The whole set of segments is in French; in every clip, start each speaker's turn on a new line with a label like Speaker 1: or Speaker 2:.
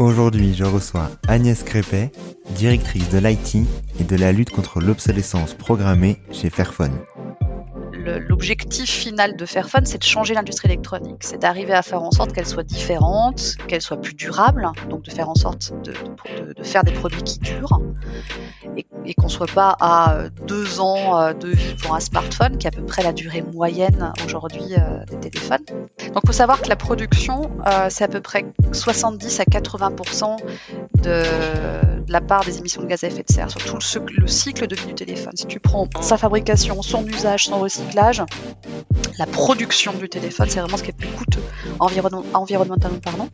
Speaker 1: Aujourd'hui, je reçois Agnès Crépet, directrice de l'IT et de la lutte contre l'obsolescence programmée chez Fairphone
Speaker 2: l'objectif final de Fairphone, c'est de changer l'industrie électronique, c'est d'arriver à faire en sorte qu'elle soit différente, qu'elle soit plus durable, donc de faire en sorte de, faire des produits qui durent et, qu'on ne soit pas à deux ans euh, de vie pour un smartphone, qui est à peu près la durée moyenne aujourd'hui euh, des téléphones. Donc il faut savoir que la production, euh, c'est à peu près 70 à 80% de, la part des émissions de gaz à effet de serre sur tout le, le cycle de vie du téléphone. Si tu prends sa fabrication, son usage, son recyclage, la production du téléphone, c'est vraiment ce qui est le plus coûteux environnementalement parlant.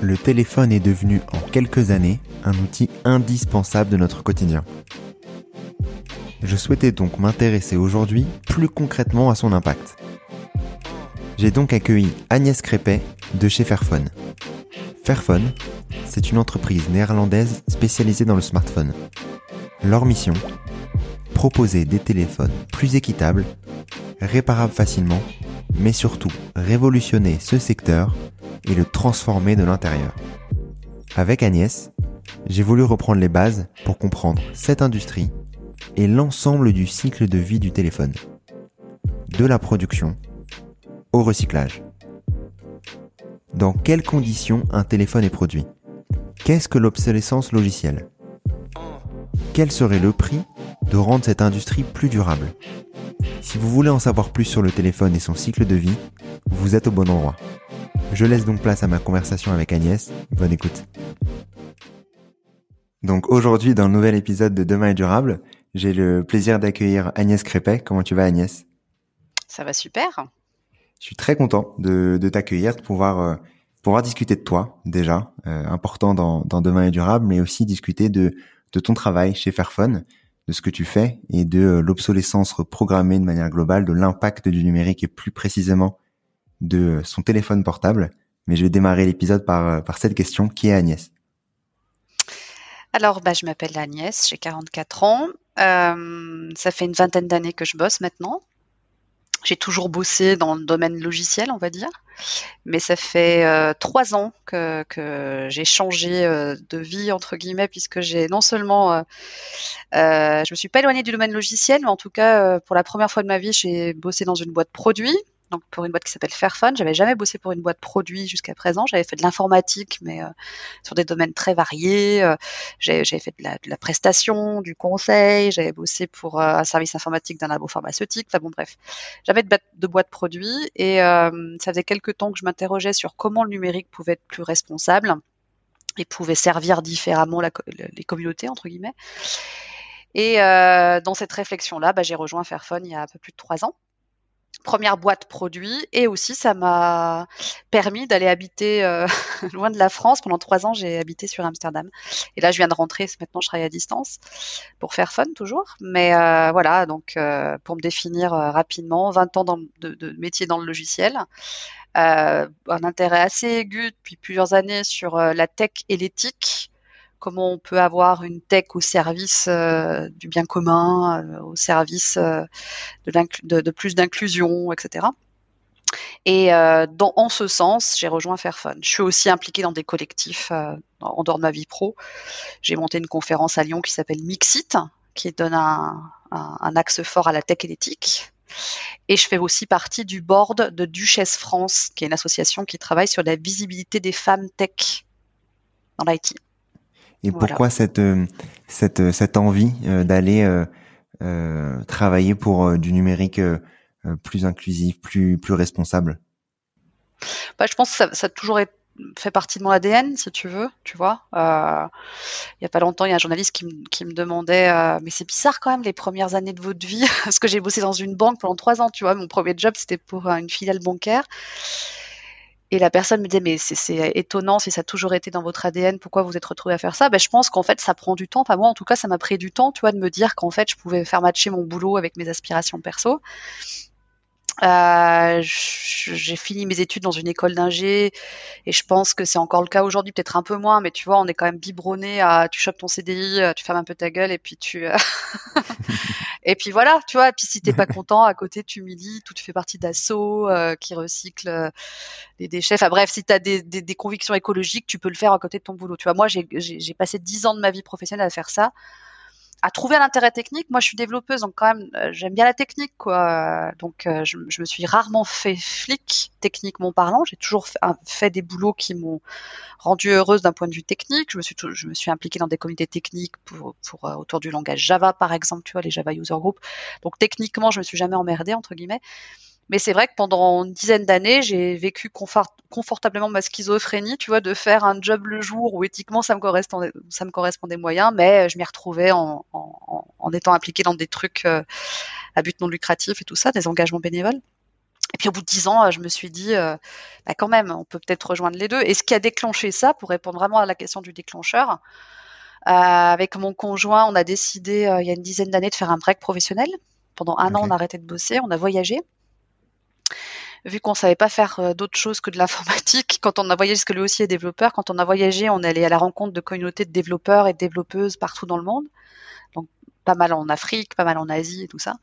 Speaker 1: Le téléphone est devenu en quelques années un outil indispensable de notre quotidien. Je souhaitais donc m'intéresser aujourd'hui plus concrètement à son impact. J'ai donc accueilli Agnès Crépet de chez Fairphone. Fairphone, c'est une entreprise néerlandaise spécialisée dans le smartphone. Leur mission Proposer des téléphones plus équitables réparable facilement, mais surtout révolutionner ce secteur et le transformer de l'intérieur. Avec Agnès, j'ai voulu reprendre les bases pour comprendre cette industrie et l'ensemble du cycle de vie du téléphone. De la production au recyclage. Dans quelles conditions un téléphone est produit? Qu'est-ce que l'obsolescence logicielle? Quel serait le prix de rendre cette industrie plus durable si vous voulez en savoir plus sur le téléphone et son cycle de vie, vous êtes au bon endroit. Je laisse donc place à ma conversation avec Agnès. Bonne écoute. Donc aujourd'hui, dans le nouvel épisode de Demain est durable, j'ai le plaisir d'accueillir Agnès Crépet. Comment tu vas Agnès?
Speaker 2: Ça va super.
Speaker 1: Je suis très content de, t'accueillir, de pouvoir, euh, pouvoir discuter de toi déjà, euh, important dans, Demain est durable, mais aussi discuter de, de ton travail chez Fairphone de ce que tu fais et de euh, l'obsolescence programmée de manière globale, de l'impact du numérique et plus précisément de son téléphone portable. Mais je vais démarrer l'épisode par, euh, cette question. Qui est Agnès?
Speaker 2: Alors, bah, je m'appelle Agnès, j'ai 44 ans. Euh, ça fait une vingtaine d'années que je bosse maintenant. J'ai toujours bossé dans le domaine logiciel, on va dire, mais ça fait euh, trois ans que, j'ai changé euh, de vie entre guillemets, puisque j'ai non seulement, euh, je me suis pas éloignée du domaine logiciel, mais en tout cas pour la première fois de ma vie, j'ai bossé dans une boîte produit, donc pour une boîte qui s'appelle Fairphone. J'avais jamais bossé pour une boîte produit jusqu'à présent. J'avais fait de l'informatique, mais euh, sur des domaines très variés. Euh, j'avais fait de la, prestation, du conseil. J'avais bossé pour euh, un service informatique d'un labo pharmaceutique. Enfin bon, bref, j'avais de, de boîte produit et ça faisait quelques temps que je m'interrogeais sur comment le numérique pouvait être plus responsable et pouvait servir différemment les communautés entre guillemets. Et dans cette réflexion-là, bah, j'ai rejoint Fairphone il y a un peu plus de trois ans première boîte produit et aussi ça m'a permis d'aller habiter euh, loin de la France. Pendant trois ans, j'ai habité sur Amsterdam. Et là, je viens de rentrer. Maintenant, je travaille à distance pour faire fun toujours. Mais euh, voilà, donc euh, pour me définir rapidement, 20 ans de, de, métier dans le logiciel. un intérêt assez aigu depuis plusieurs années sur la tech et l'éthique comment on peut avoir une tech au service du bien commun, au service de, de, plus d'inclusion, etc. Et en ce sens, j'ai rejoint Fairphone. Je suis aussi impliquée dans des collectifs en dehors de ma vie pro. J'ai monté une conférence à Lyon qui s'appelle Mixit, qui donne un, un, axe fort à la tech et l'éthique. Et je fais aussi partie du board de Duchesse France, qui est une association qui travaille sur la visibilité des femmes tech dans l'IT.
Speaker 1: Et pourquoi cette, euh, cette, euh, cette envie euh, d'aller travailler pour du numérique plus inclusif, plus, plus responsable?
Speaker 2: Bah, Je pense que ça, ça a toujours été fait partie de mon ADN, si tu veux, tu vois. Euh, il y a pas longtemps, il y a un journaliste qui, me demandait, euh, mais c'est bizarre quand même les premières années de votre vie, parce que j'ai bossé dans une banque pendant trois ans, tu vois. Mon premier job, c'était pour euh, une filiale bancaire. Et la personne me disait, mais c'est étonnant si ça a toujours été dans votre ADN, pourquoi vous êtes retrouvé à faire ça? Ben, Je pense qu'en fait, ça prend du temps. Enfin, moi, en tout cas, ça m'a pris du temps, tu vois, de me dire qu'en fait, je pouvais faire matcher mon boulot avec mes aspirations perso. Euh, j'ai fini mes études dans une école d'ingé et je pense que c'est encore le cas aujourd'hui, peut-être un peu moins, mais tu vois, on est quand même biberonné à tu chopes ton CDI, euh, tu fermes un peu ta gueule et puis tu euh, et puis voilà, tu vois. Et puis si t'es pas content, à côté tu milites, tout tu fais partie d'assaut qui recycle les déchets. Enfin bref, si tu as des, des, des, convictions écologiques, tu peux le faire à côté de ton boulot. Tu vois, moi j'ai passé dix ans de ma vie professionnelle à faire ça à trouver l'intérêt technique. Moi, je suis développeuse, donc quand même, euh, j'aime bien la technique, quoi. Donc, euh, je, me suis rarement fait flic, techniquement parlant. J'ai toujours fait, des boulots qui m'ont rendue heureuse d'un point de vue technique. Je me suis, je me suis impliquée dans des comités techniques pour, pour euh, autour du langage Java, par exemple, tu vois, les Java User Group. Donc, techniquement, je me suis jamais emmerdée, entre guillemets. Mais c'est vrai que pendant une dizaine d'années, j'ai vécu confortablement ma schizophrénie, tu vois, de faire un job le jour où éthiquement ça me correspondait, ça me correspondait moyen, mais je m'y retrouvais en, en, en, étant impliquée dans des trucs euh, à but non lucratif et tout ça, des engagements bénévoles. Et puis au bout de dix ans, je me suis dit, euh, bah quand même, on peut peut-être rejoindre les deux. Et ce qui a déclenché ça, pour répondre vraiment à la question du déclencheur, euh, avec mon conjoint, on a décidé euh, il y a une dizaine d'années de faire un break professionnel. Pendant un an, on a arrêté de bosser, on a voyagé vu qu'on savait pas faire euh, d'autre chose que de l'informatique, quand on a voyagé, parce que lui aussi est développeur, quand on a voyagé, on allait à la rencontre de communautés de développeurs et de développeuses partout dans le monde. Donc, pas mal en Afrique, pas mal en Asie et tout ça.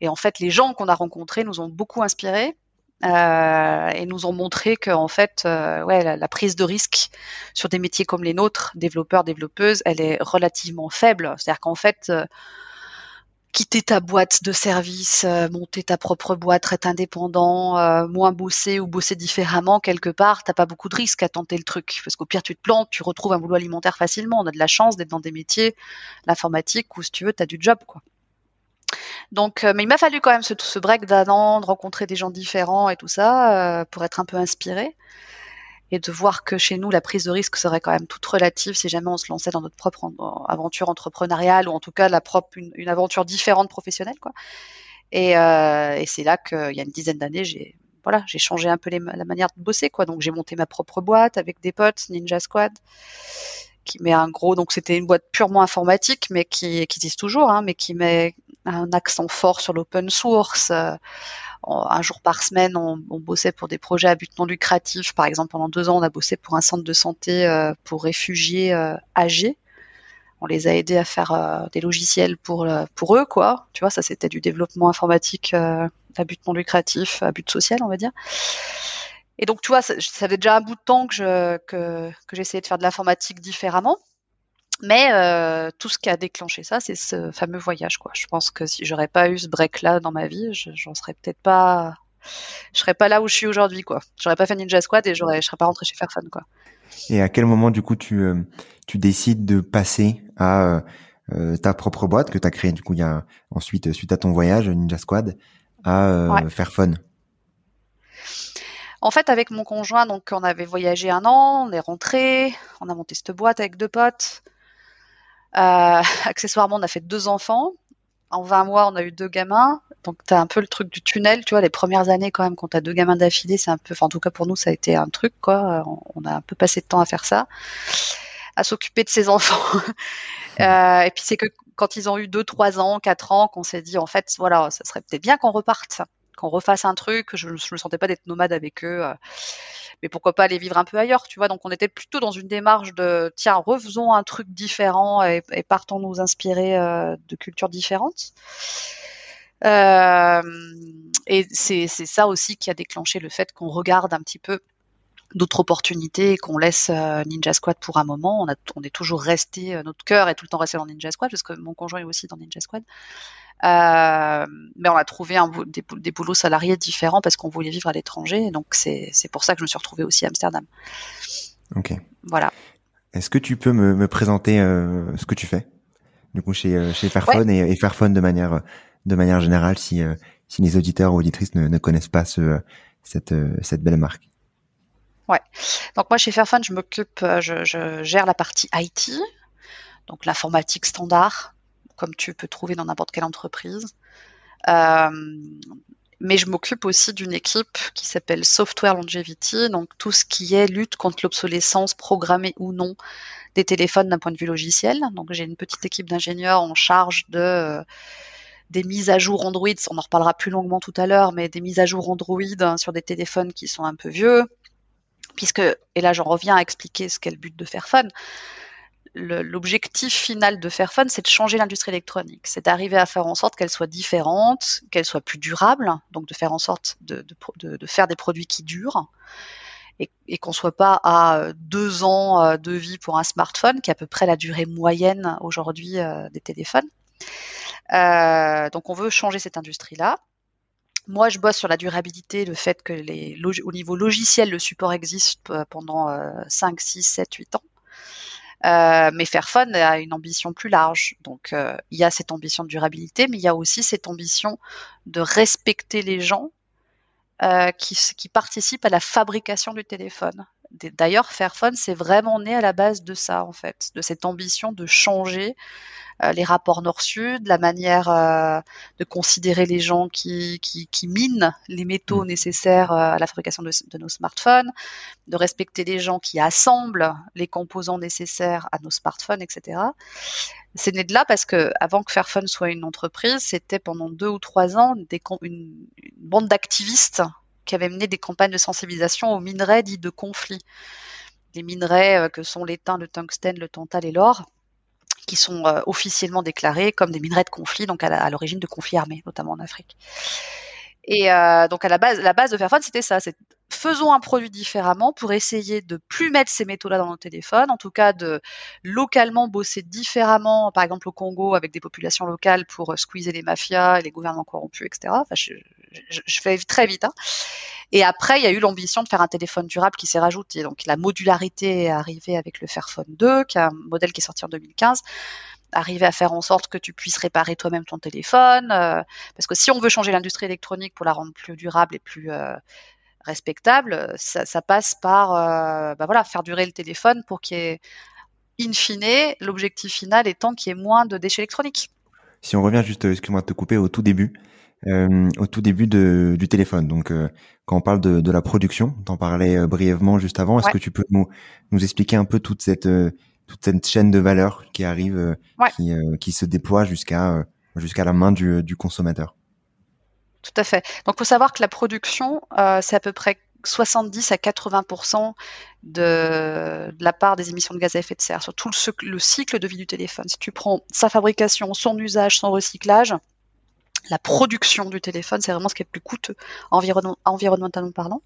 Speaker 2: Et en fait, les gens qu'on a rencontrés nous ont beaucoup inspirés. Euh, et nous ont montré que en fait, euh, la, prise de risque sur des métiers comme les nôtres, développeurs, développeuses, elle est relativement faible. C'est-à-dire qu'en fait, quitter ta boîte de service, euh, monter ta propre boîte, être indépendant, euh, moins bosser ou bosser différemment quelque part, t'as pas beaucoup de risques à tenter le truc. Parce qu'au pire, tu te plantes, tu retrouves un boulot alimentaire facilement. On a de la chance d'être dans des métiers, l'informatique, où si tu veux, tu as du job, quoi. Donc, euh, mais il m'a fallu quand même ce, ce break d'un de rencontrer des gens différents et tout ça, pour être un peu inspiré et de voir que chez nous, la prise de risque serait quand même toute relative si jamais on se lançait dans notre propre aventure entrepreneuriale ou en tout cas la propre une, aventure différente professionnelle, quoi. Et, euh, c'est là qu'il y a une dizaine d'années, j'ai voilà, j'ai changé un peu la manière de bosser, quoi. Donc j'ai monté ma propre boîte avec des potes, Ninja Squad, qui met un gros, donc c'était une boîte purement informatique, mais qui, qui existe toujours, hein, mais qui met un accent fort sur l'open source. Euh, un jour par semaine, on, bossait pour des projets à but non lucratif. Par exemple, pendant deux ans, on a bossé pour un centre de santé euh, pour réfugiés euh, âgés. On les a aidés à faire euh, des logiciels pour pour eux, quoi. Tu vois, ça c'était du développement informatique à but non lucratif, à but social, on va dire. Et donc, tu vois, ça, ça fait déjà un bout de temps que je que, que j'essayais de faire de l'informatique différemment. Mais euh, tout ce qui a déclenché ça, c'est ce fameux voyage. Quoi. Je pense que si j'aurais pas eu ce break-là dans ma vie, j'en serais peut-être pas, je serais pas là où je suis aujourd'hui. Quoi. J'aurais pas fait Ninja Squad et j'aurais, je serais pas rentré chez Fairphone. Quoi.
Speaker 1: Et à quel moment du coup tu euh, tu décides de passer à euh, ta propre boîte que tu as créée du coup il y a ensuite suite à ton voyage Ninja Squad à euh, Fairphone?
Speaker 2: En fait, avec mon conjoint, donc on avait voyagé un an, on est rentré, on a monté cette boîte avec deux potes. Euh, accessoirement, on a fait deux enfants. En 20 mois, on a eu deux gamins. Donc, tu as un peu le truc du tunnel, tu vois, les premières années quand même, quand tu as deux gamins d'affilée, c'est un peu, enfin, en tout cas pour nous, ça a été un truc, quoi. On a un peu passé de temps à faire ça, à s'occuper de ses enfants. euh, et puis, c'est que quand ils ont eu deux, trois ans, quatre ans, qu'on s'est dit, en fait, voilà, ça serait peut-être bien qu'on reparte. Qu'on refasse un truc. Je, ne me sentais pas d'être nomade avec eux. mais pourquoi pas aller vivre un peu ailleurs, tu vois. Donc on était plutôt dans une démarche de tiens, refaisons un truc différent et, partons nous inspirer de cultures différentes. Euh, et c'est ça aussi qui a déclenché le fait qu'on regarde un petit peu d'autres opportunités et qu'on laisse euh, Ninja Squad pour un moment. On, a, on est toujours resté, euh, notre cœur est tout le temps resté dans Ninja Squad parce que mon conjoint est aussi dans Ninja Squad. Euh, mais on a trouvé un, des, des, boulots salariés différents parce qu'on voulait vivre à l'étranger. Donc c'est pour ça que je me suis retrouvée aussi à Amsterdam.
Speaker 1: Ok.
Speaker 2: Voilà.
Speaker 1: Est-ce que tu peux me, me présenter euh, ce que tu fais du coup chez, chez Fairphone et, et Fairphone de manière de manière générale si, euh, si les auditeurs ou auditrices ne, ne connaissent pas ce, cette, euh, cette belle marque?
Speaker 2: Ouais. Donc moi chez Fairphone, je m'occupe, euh, je, gère la partie IT, donc l'informatique standard, comme tu peux trouver dans n'importe quelle entreprise. Euh, mais je m'occupe aussi d'une équipe qui s'appelle Software Longevity, donc tout ce qui est lutte contre l'obsolescence programmée ou non des téléphones d'un point de vue logiciel. Donc j'ai une petite équipe d'ingénieurs en charge de des mises à jour Android, on en reparlera plus longuement tout à l'heure, mais des mises à jour Android hein, sur des téléphones qui sont un peu vieux, puisque, et là j'en reviens à expliquer ce qu'est le but de Fairphone, l'objectif final de Fairphone, c'est de changer l'industrie électronique, c'est d'arriver à faire en sorte qu'elle soit différente, qu'elle soit plus durable, donc de faire en sorte de, faire des produits qui durent, et, et qu'on soit pas à deux ans euh, de vie pour un smartphone, qui est à peu près la durée moyenne aujourd'hui euh, des téléphones. Euh, donc on veut changer cette industrie-là. Moi, je bosse sur la durabilité, le fait que les, au niveau logiciel, le support existe pendant 5, 6, 7, 8 ans. Euh, mais Fairphone a une ambition plus large. Donc, euh, il y a cette ambition de durabilité, mais il y a aussi cette ambition de respecter les gens euh, qui, qui, participent à la fabrication du téléphone. D'ailleurs, Fairphone, c'est vraiment né à la base de ça, en fait, de cette ambition de changer euh, les rapports nord-sud, la manière euh, de considérer les gens qui, qui, qui minent les métaux mmh. nécessaires euh, à la fabrication de, de, nos smartphones, de respecter les gens qui assemblent les composants nécessaires à nos smartphones, etc. C'est né de là parce que avant que Fairphone soit une entreprise, c'était pendant deux ou trois ans des, une, une bande d'activistes qui avaient mené des campagnes de sensibilisation aux minerais dits de conflit. Les minerais que sont l'étain, le tungstène, le tantal et l'or qui sont euh, officiellement déclarés comme des minerais de conflit, donc à l'origine de conflits armés, notamment en Afrique. Et euh, donc à la base, la base de Fairphone, c'était ça, c'est faisons un produit différemment pour essayer de plus mettre ces métaux-là dans nos téléphones, en tout cas de localement bosser différemment, par exemple au Congo avec des populations locales pour euh, squeezer les mafias les gouvernements corrompus, etc. Enfin, je, je, je fais très vite. Hein. Et après, il y a eu l'ambition de faire un téléphone durable qui s'est rajouté. Donc la modularité est arrivée avec le Fairphone 2, qui est un modèle qui est sorti en 2015 arriver à faire en sorte que tu puisses réparer toi-même ton téléphone. Euh, parce que si on veut changer l'industrie électronique pour la rendre plus durable et plus euh, respectable, ça, ça, passe par euh, bah voilà, faire durer le téléphone pour qu'il y ait, in fine, l'objectif final étant qu'il y ait moins de déchets électroniques.
Speaker 1: Si on revient juste, excuse-moi de te couper, au tout début, euh, au tout début de, du téléphone. Donc, euh, quand on parle de, de la production, t'en parlais euh, brièvement juste avant. Est-ce ouais. que tu peux nous, nous expliquer un peu toute cette toute cette chaîne de valeur qui arrive, ouais. qui, qui se déploie jusqu'à jusqu'à la main du, du consommateur
Speaker 2: Tout à fait. Donc, faut savoir que la production, euh, c'est à peu près 70 à 80 de, de, la part des émissions de gaz à effet de serre sur tout le, le, cycle de vie du téléphone. Si tu prends sa fabrication, son usage, son recyclage, la production du téléphone, c'est vraiment ce qui est le plus coûteux environnement, environnementalement parlant.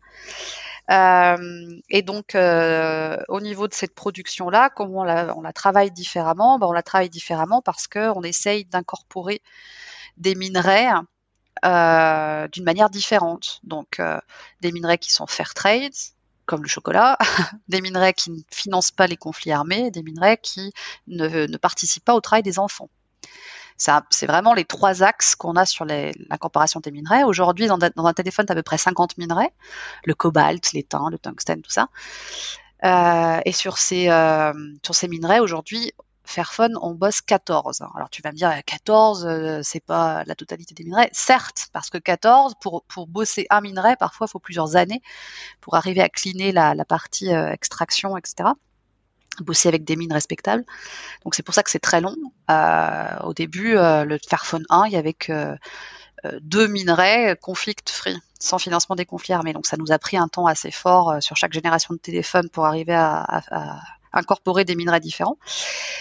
Speaker 2: Euh, et donc, euh, au niveau de cette production-là, comment on la, on la, travaille différemment ben, On la travaille différemment parce qu'on essaye d'incorporer des minerais euh, d'une manière différente. Donc, euh, des minerais qui sont fair trade, comme le chocolat, des minerais qui ne financent pas les conflits armés, des minerais qui ne, ne participent pas au travail des enfants. C'est vraiment les trois axes qu'on a sur l'incorporation des minerais. Aujourd'hui, dans, un téléphone, tu as à peu près 50 minerais, le cobalt, l'étain, le tungstène, tout ça. Euh, et sur ces, euh, sur ces minerais, aujourd'hui, Fairphone, on bosse 14. Alors tu vas me dire, 14, euh, c'est pas la totalité des minerais. Certes, parce que 14, pour, bosser un minerai, parfois, il faut plusieurs années pour arriver à cleaner la, partie extraction, etc bosser avec des mines respectables. Donc c'est pour ça que c'est très long. Euh, au début, euh, le Fairphone 1, il y avait que de minerais conflict free, sans financement des conflits armés. Donc ça nous a pris un temps assez fort sur chaque génération de téléphone pour arriver à, incorporer des minerais différents.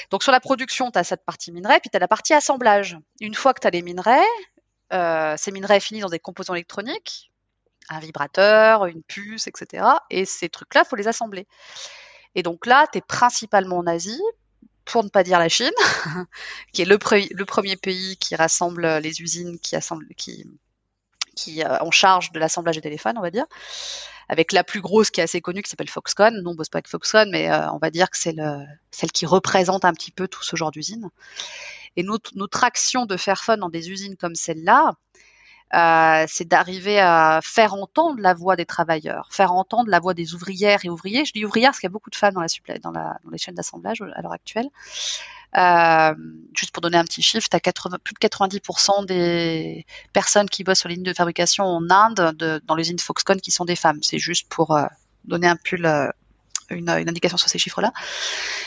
Speaker 2: Donc sur la production, tu as cette partie minerai, puis tu as la partie assemblage. Une fois que tu as les minerais, ces minerais finissent dans des composants électroniques, un vibrateur, une puce, etc. Et ces trucs-là, il faut les assembler. Et donc là, tu es principalement en Asie, pour ne pas dire la Chine, qui est le, le, premier pays qui rassemble les usines qui assemblent, qui, qui euh, en charge de l'assemblage des téléphones, on va dire, avec la plus grosse qui est assez connue, qui s'appelle Foxconn. Non, on bosse pas avec Foxconn, mais euh, on va dire que c'est le, celle qui représente un petit peu tout ce genre d'usine. Et notre, notre action de faire fun dans des usines comme celle-là, euh, c'est d'arriver à faire entendre la voix des travailleurs, faire entendre la voix des ouvrières et ouvriers. Je dis ouvrières parce qu'il y a beaucoup de femmes dans, la supply, dans, la, dans les chaînes d'assemblage à l'heure actuelle. Euh, juste pour donner un petit chiffre, tu as 80, plus de 90% des personnes qui bossent sur les lignes de fabrication en Inde, de, dans l'usine Foxconn, qui sont des femmes. C'est juste pour euh, donner un peu une, indication sur ces chiffres-là.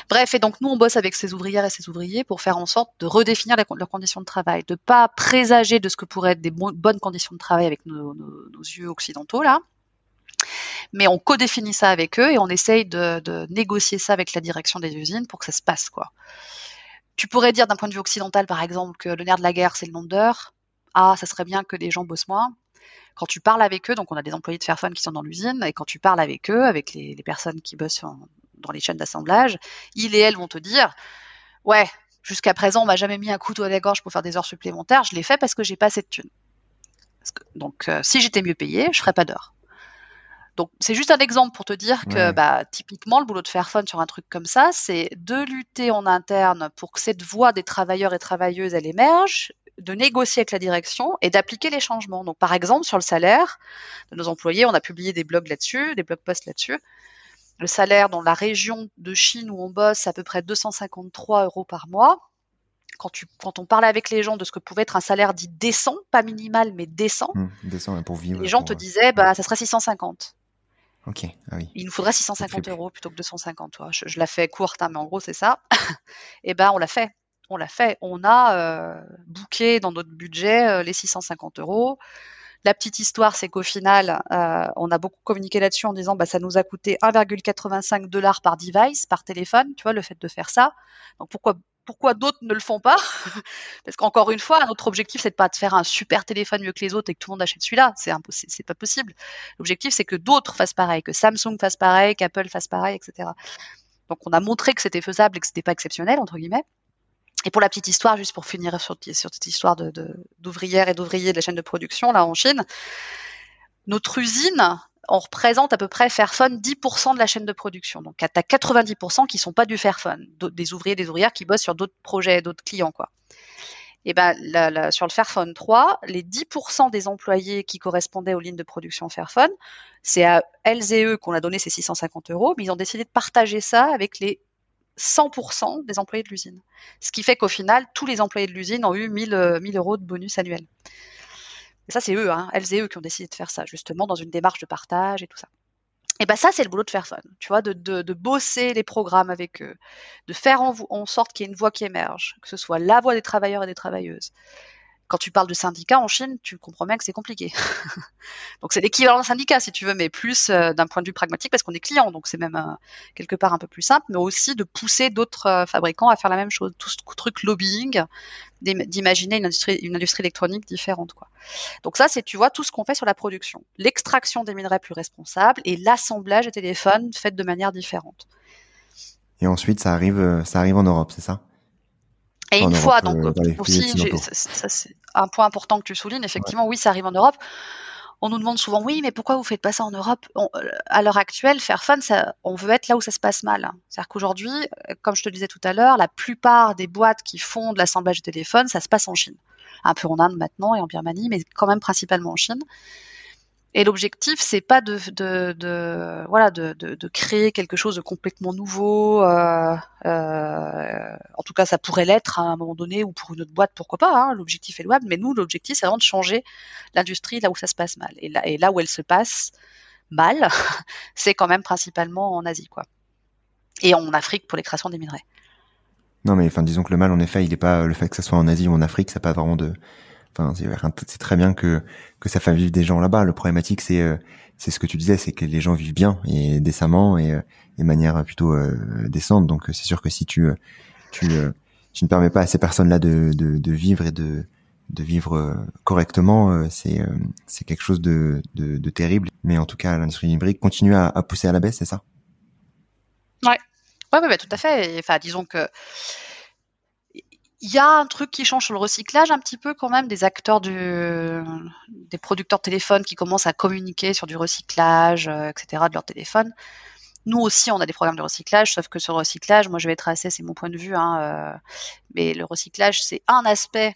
Speaker 2: Bref, et donc nous, on bosse avec ces ouvrières et ces ouvriers pour faire en sorte de redéfinir leurs conditions de travail, de pas présager de ce que pourraient être des bonnes conditions de travail avec nos, yeux occidentaux là, mais on codéfinit ça avec eux et on essaye de, de, négocier ça avec la direction des usines pour que ça se passe quoi. Tu pourrais dire d'un point de vue occidental par exemple que le nerf de la guerre c'est le nombre d'heures. Ah, ça serait bien que les gens bossent moins quand tu parles avec eux, donc on a des employés de Fairphone qui sont dans l'usine, et quand tu parles avec eux, avec les, personnes qui bossent dans les chaînes d'assemblage, ils et elles vont te dire, ouais, jusqu'à présent, on m'a jamais mis un couteau à la gorge pour faire des heures supplémentaires, je l'ai fait parce que j'ai pas assez de thunes. donc, euh, si j'étais mieux payé, je ferais pas d'heures. Donc, c'est juste un exemple pour te dire que, bah, typiquement, le boulot de Fairphone sur un truc comme ça, c'est de lutter en interne pour que cette voix des travailleurs et travailleuses, elle émerge, de négocier avec la direction et d'appliquer les changements. Donc, par exemple, sur le salaire de nos employés, on a publié des blogs là-dessus, des blog posts là-dessus. Le salaire dans la région de Chine où on bosse, c'est à peu près 253 euros par mois. Quand, tu, quand on parlait avec les gens de ce que pouvait être un salaire dit décent, pas minimal, mais décent,
Speaker 1: mmh, décent pour vivre,
Speaker 2: les gens te disaient, bah, ça sera 650.
Speaker 1: Ok, ah oui.
Speaker 2: Il nous faudrait 650 euros plutôt que 250. Toi. Je, la fais courte, hein, mais en gros, c'est ça. et eh ben, on l'a fait on l'a fait. On a euh, booké dans notre budget euh, les 650 euros. La petite histoire, c'est qu'au final, euh, on a beaucoup communiqué là-dessus en disant bah ça nous a coûté 1,85 dollars par device, par téléphone, tu vois, le fait de faire ça. Donc pourquoi pourquoi d'autres ne le font pas? Parce qu'encore une fois, notre objectif, c'est pas de faire un super téléphone mieux que les autres et que tout le monde achète celui-là. C'est impossible, c'est pas possible. L'objectif, c'est que d'autres fassent pareil, que Samsung fasse pareil, qu'Apple fasse pareil, etc. Donc, on a montré que c'était faisable et que c'était pas exceptionnel entre guillemets. Et pour la petite histoire, juste pour finir sur, cette histoire d'ouvrières et d'ouvriers de la chaîne de production là en Chine, notre usine, on représente à peu près Fairphone 10% de la chaîne de production. Donc, tu as 90% qui sont pas du Fairphone, des ouvriers, des ouvrières qui bossent sur d'autres projets, d'autres clients, quoi. Et ben, sur le Fairphone 3, les 10% des employés qui correspondaient aux lignes de production Fairphone, c'est à elles et eux qu'on a donné ces 650 euros, mais ils ont décidé de partager ça avec les 100% des employés de l'usine. Ce qui fait qu'au final, tous les employés de l'usine ont eu 1000, 1000 euh, euros de bonus annuel. Et ça, c'est eux, hein, elles et eux qui ont décidé de faire ça, justement, dans une démarche de partage et tout ça. Et ben ça, c'est le boulot de Fairphone, tu vois, de, de, bosser les programmes avec eux, de faire en, en sorte qu'il y ait une voix qui émerge, que ce soit la voix des travailleurs et des travailleuses, quand tu parles de syndicat en Chine, tu comprends bien que c'est compliqué. donc c'est l'équivalent d'un syndicat si tu veux, mais plus euh, d'un point de vue pragmatique parce qu'on est client, donc c'est même euh, quelque part un peu plus simple, mais aussi de pousser d'autres euh, fabricants à faire la même chose. Tout ce truc lobbying, d'imaginer une industrie, une industrie électronique différente. Donc ça, c'est tu vois tout ce qu'on fait sur la production, l'extraction des minerais plus responsables et l'assemblage des téléphones fait de manière différente.
Speaker 1: Et ensuite, ça arrive, ça arrive en Europe, c'est ça?
Speaker 2: Et une fois, donc euh, aussi, ça, c'est un point important que tu soulignes. Effectivement, oui, ça arrive en Europe. On nous demande souvent, oui, mais pourquoi vous faites pas ça en Europe? Euh, À l'heure actuelle, faire fun, ça, on veut être là où ça se passe mal. C'est-à-dire qu'aujourd'hui, euh, comme je te le disais tout à l'heure, la plupart des boîtes qui font de l'assemblage de téléphones, ça se passe en Chine. Un peu en Inde maintenant et en Birmanie, mais quand même principalement en Chine. Et l'objectif, c'est pas de, voilà de, créer quelque chose de complètement nouveau. Euh, euh, en tout cas, ça pourrait l'être à un moment donné ou pour une autre boîte, pourquoi pas. Hein, l'objectif est louable, mais nous, l'objectif, c'est vraiment de changer l'industrie là où ça se passe mal. Et là, où elle se passe mal, c'est quand même principalement en Asie, quoi. Et en Afrique pour les créations des minerais.
Speaker 1: Non, mais disons que le mal, en effet, il est pas le fait que ça soit en Asie ou en Afrique, ça n'a pas vraiment de C'est très bien que ça fasse vivre des gens là-bas. Le problématique, c'est c'est ce que tu disais, c'est que les gens vivent bien et décemment et, de manière plutôt décente. Donc, c'est sûr que si tu ne permets pas à ces personnes-là de, vivre et de vivre correctement, c'est quelque chose de, terrible. Mais en tout cas, l'industrie numérique continue à, pousser à la baisse, c'est ça?
Speaker 2: Ouais, ouais, tout à fait. Enfin, disons que il y a un truc qui change sur le recyclage un petit peu quand même des acteurs du, des producteurs de téléphones qui commencent à communiquer sur du recyclage, euh, etc. de leur téléphone. Nous aussi, on a des programmes de recyclage, sauf que sur le recyclage, moi je vais être assez, c'est mon point de vue, hein, euh, mais le recyclage c'est un aspect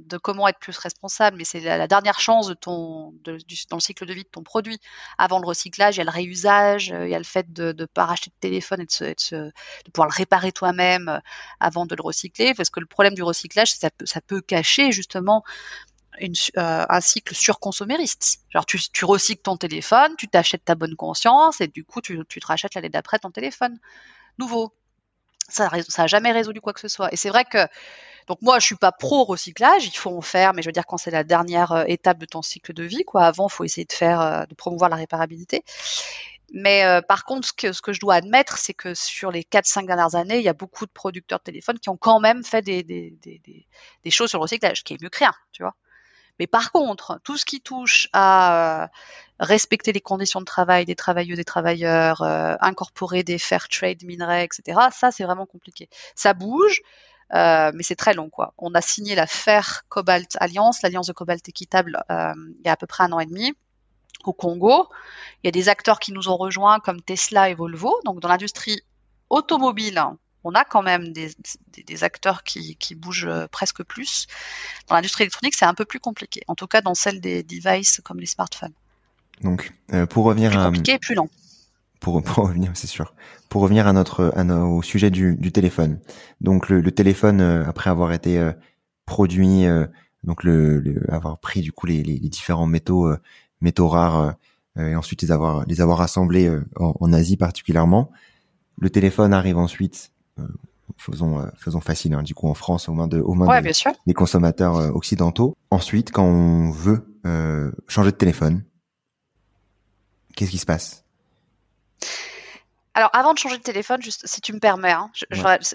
Speaker 2: de comment être plus responsable, mais c'est la, dernière chance de ton, dans le cycle de vie de ton produit. Avant le recyclage, il y a le réusage, euh, il y a le fait de ne pas racheter de téléphone et de, pouvoir le réparer toi-même euh, avant de le recycler, parce que le problème du recyclage, ça ça peut cacher justement une, euh, un cycle surconsommériste. Genre tu, tu recycles ton téléphone, tu t'achètes ta bonne conscience et du coup tu, tu te rachètes l'année d'après ton téléphone nouveau. Ça, ça a jamais résolu quoi que ce soit. Et c'est vrai que donc moi, je suis pas pro recyclage, il faut en faire, mais je veux dire quand c'est la dernière euh, étape de ton cycle de vie, quoi. Avant, faut essayer de faire, euh, de promouvoir la réparabilité. Mais euh, par contre, ce que, ce que je dois admettre, c'est que sur les 4-5 dernières années, il y a beaucoup de producteurs de téléphones qui ont quand même fait des, des, des, des, choses sur le recyclage, qui est mieux que rien, tu vois. Mais par contre, tout ce qui touche à respecter les conditions de travail des travailleuses et travailleurs, incorporer des fair trade minerais, etc., ça, c'est vraiment compliqué. Ça bouge. Euh, mais c'est très long quoi. On a signé la Fair Cobalt Alliance, l'alliance de cobalt équitable, euh, il y a à peu près un an et demi au Congo. Il y a des acteurs qui nous ont rejoints comme Tesla et Volvo. Donc dans l'industrie automobile, on a quand même des, des, acteurs qui, qui, bougent euh, presque plus. Dans l'industrie électronique, c'est un peu plus compliqué. En tout cas, dans celle des devices comme les smartphones.
Speaker 1: Donc, euh, pour revenir
Speaker 2: plus
Speaker 1: à
Speaker 2: compliqué, plus long
Speaker 1: pour, pour revenir, c'est sûr. Pour revenir à notre, à au sujet du, du téléphone. Donc le, le téléphone, euh, après avoir été euh, produit, euh, donc le, avoir pris du coup les, les, différents métaux, métaux rares, et ensuite les avoir, les avoir assemblés en, en, Asie particulièrement. Le téléphone arrive ensuite. faisons, faisons facile, hein, du coup en France au moins de, au moins
Speaker 2: des,
Speaker 1: des, consommateurs occidentaux. Ensuite, quand on veut changer de téléphone, qu'est-ce qui se passe?
Speaker 2: Alors, avant de changer de téléphone, juste si tu me permets, hein,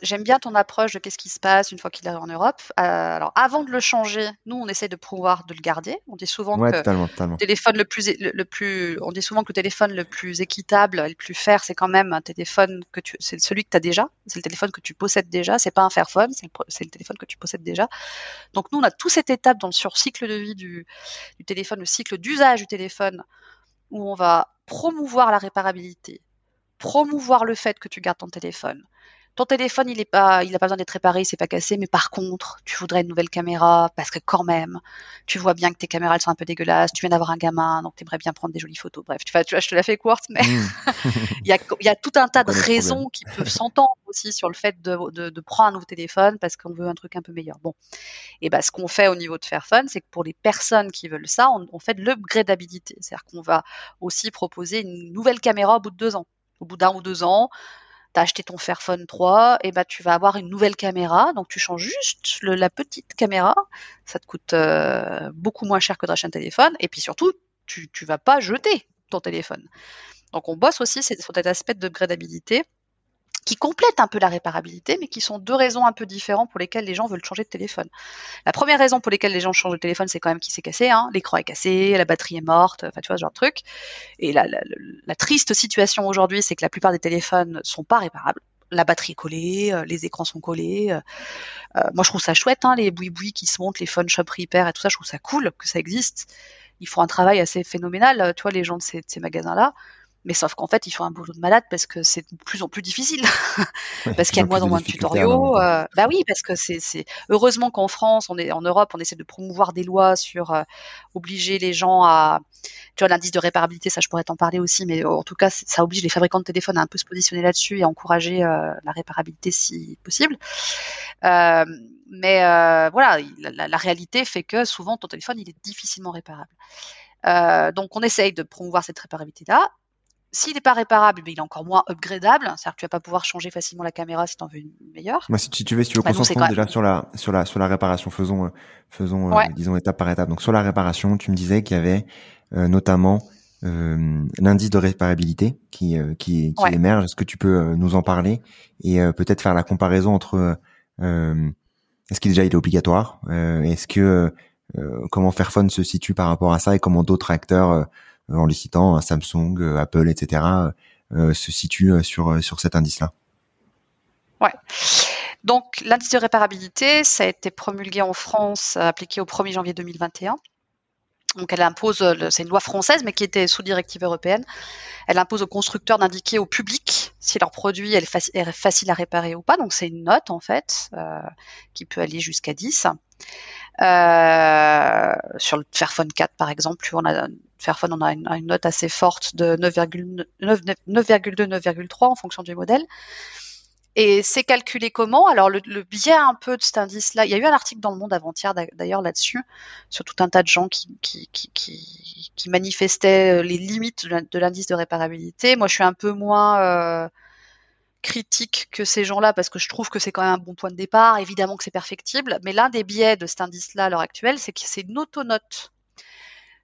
Speaker 2: j'aime bien ton approche de qu'est-ce qui se passe une fois qu'il est en Europe. Euh, alors, avant de le changer, nous, on essaie de pouvoir de le garder. On dit souvent que le téléphone le plus, le, plus, on dit souvent que le téléphone le plus équitable, le plus fair, c'est quand même un téléphone que tu, c'est celui que tu as déjà, c'est le téléphone que tu possèdes déjà. C'est pas un Fairphone, c'est le, le, téléphone que tu possèdes déjà. Donc, nous, on a toute cette étape dans le sur cycle de vie du, du téléphone, le cycle d'usage du téléphone, où on va promouvoir la réparabilité promouvoir le fait que tu gardes ton téléphone. Ton téléphone, il pas, il a pas besoin d'être réparé, c'est pas cassé, mais par contre, tu voudrais une nouvelle caméra parce que quand même, tu vois bien que tes caméras elles sont un peu dégueulasses, tu viens d'avoir un gamin, donc tu aimerais bien prendre des jolies photos. Bref, tu vois, tu vois je te la fais courte, mais mmh. il, y a, il, y a, tout un tas de raisons qui peuvent s'entendre aussi sur le fait de, de, de, prendre un nouveau téléphone parce qu'on veut un truc un peu meilleur. Bon, et ben ce qu'on fait au niveau de Fairphone, c'est que pour les personnes qui veulent ça, on, on fait de l'upgradabilité, c'est-à-dire qu'on va aussi proposer une nouvelle caméra au bout de deux ans au bout d'un ou deux ans, tu as acheté ton Fairphone 3, et bah tu vas avoir une nouvelle caméra, donc tu changes juste la petite caméra, ça te coûte euh, beaucoup moins cher que de racheter un téléphone, et puis surtout, tu ne vas pas jeter ton téléphone. Donc on bosse aussi sur cet aspect de gradabilité qui complètent un peu la réparabilité, mais qui sont deux raisons un peu différentes pour lesquelles les gens veulent changer de téléphone. La première raison pour lesquelles les gens changent de téléphone, c'est quand même qu'il s'est cassé, hein. l'écran est cassé, la batterie est morte, enfin tu vois ce genre de truc. Et la, la, triste situation aujourd'hui, c'est que la plupart des téléphones sont pas réparables. La batterie est collée, euh, les écrans sont collés. Euh, euh, moi, je trouve ça chouette, hein, les boui-boui qui se montent, les phone shop repair et tout ça. Je trouve ça cool que ça existe. Ils font un travail assez phénoménal, tu vois, les gens de ces, ces magasins-là. Mais sauf qu'en fait, ils font un boulot de malade parce que c'est de plus en plus difficile. parce qu'il y a de moins en moins de tutoriaux. Euh, bah oui, parce que c'est, c'est... heureusement qu'en France, on est en Europe, on essaie de promouvoir des lois sur euh, obliger les gens à, tu vois, l'indice de réparabilité, ça je pourrais t'en parler aussi, mais en tout cas, ça oblige les fabricants de téléphones à un peu se positionner là-dessus et à encourager euh, la réparabilité si possible. Euh, mais euh, voilà, la, la, réalité fait que souvent ton téléphone il est difficilement réparable. Euh, donc on essaye de promouvoir cette réparabilité-là s'il n'est pas réparable, mais il est encore moins upgradable. C'est-à-dire que tu vas pas pouvoir changer facilement la caméra si tu en veux une meilleure.
Speaker 1: Moi, si tu veux, si tu veux qu'on
Speaker 2: nous,
Speaker 1: se
Speaker 2: c'est
Speaker 1: concentre
Speaker 2: quand
Speaker 1: déjà sur la, sur la, sur la réparation, faisons, euh, faisons, euh, disons étape par étape. Donc sur la réparation, tu me disais qu'il y avait euh, notamment euh, l'indice de réparabilité qui, euh, qui, qui
Speaker 2: Ouais.
Speaker 1: émerge. Est-ce que tu peux nous en parler et euh, peut-être faire la comparaison entre euh, est-ce qu'il déjà il est obligatoire euh, Est-ce que euh, comment Fairphone se situe par rapport à ça et comment d'autres acteurs, euh, en les citant, Samsung, euh, Apple, etc., euh, se situent euh, sur sur cet indice-là
Speaker 2: Donc, l'indice de réparabilité, ça a été promulgué en France, appliqué au 1er janvier 2021. Donc, elle impose, c'est une loi française, mais qui était sous directive européenne. Elle impose aux constructeurs d'indiquer au public si leur produit est, faci- est facile à réparer ou pas. Donc, c'est une note, en fait, qui peut aller jusqu'à 10. Euh, sur le Fairphone 4, par exemple, on a, Fairphone, on a une, note assez forte de 9,9 9,2, 9,3 en fonction du modèle. Et c'est calculé comment? Alors le, biais un peu de cet indice-là, il y a eu un article dans le Monde avant-hier d'a- d'ailleurs là-dessus, sur tout un tas de gens qui, manifestaient euh, les limites de l'indice de réparabilité. Moi, je suis un peu moins euh, critique que ces gens-là parce que je trouve que c'est quand même un bon point de départ. Évidemment que c'est perfectible, mais l'un des biais de cet indice-là à l'heure actuelle, c'est que c'est une autonote.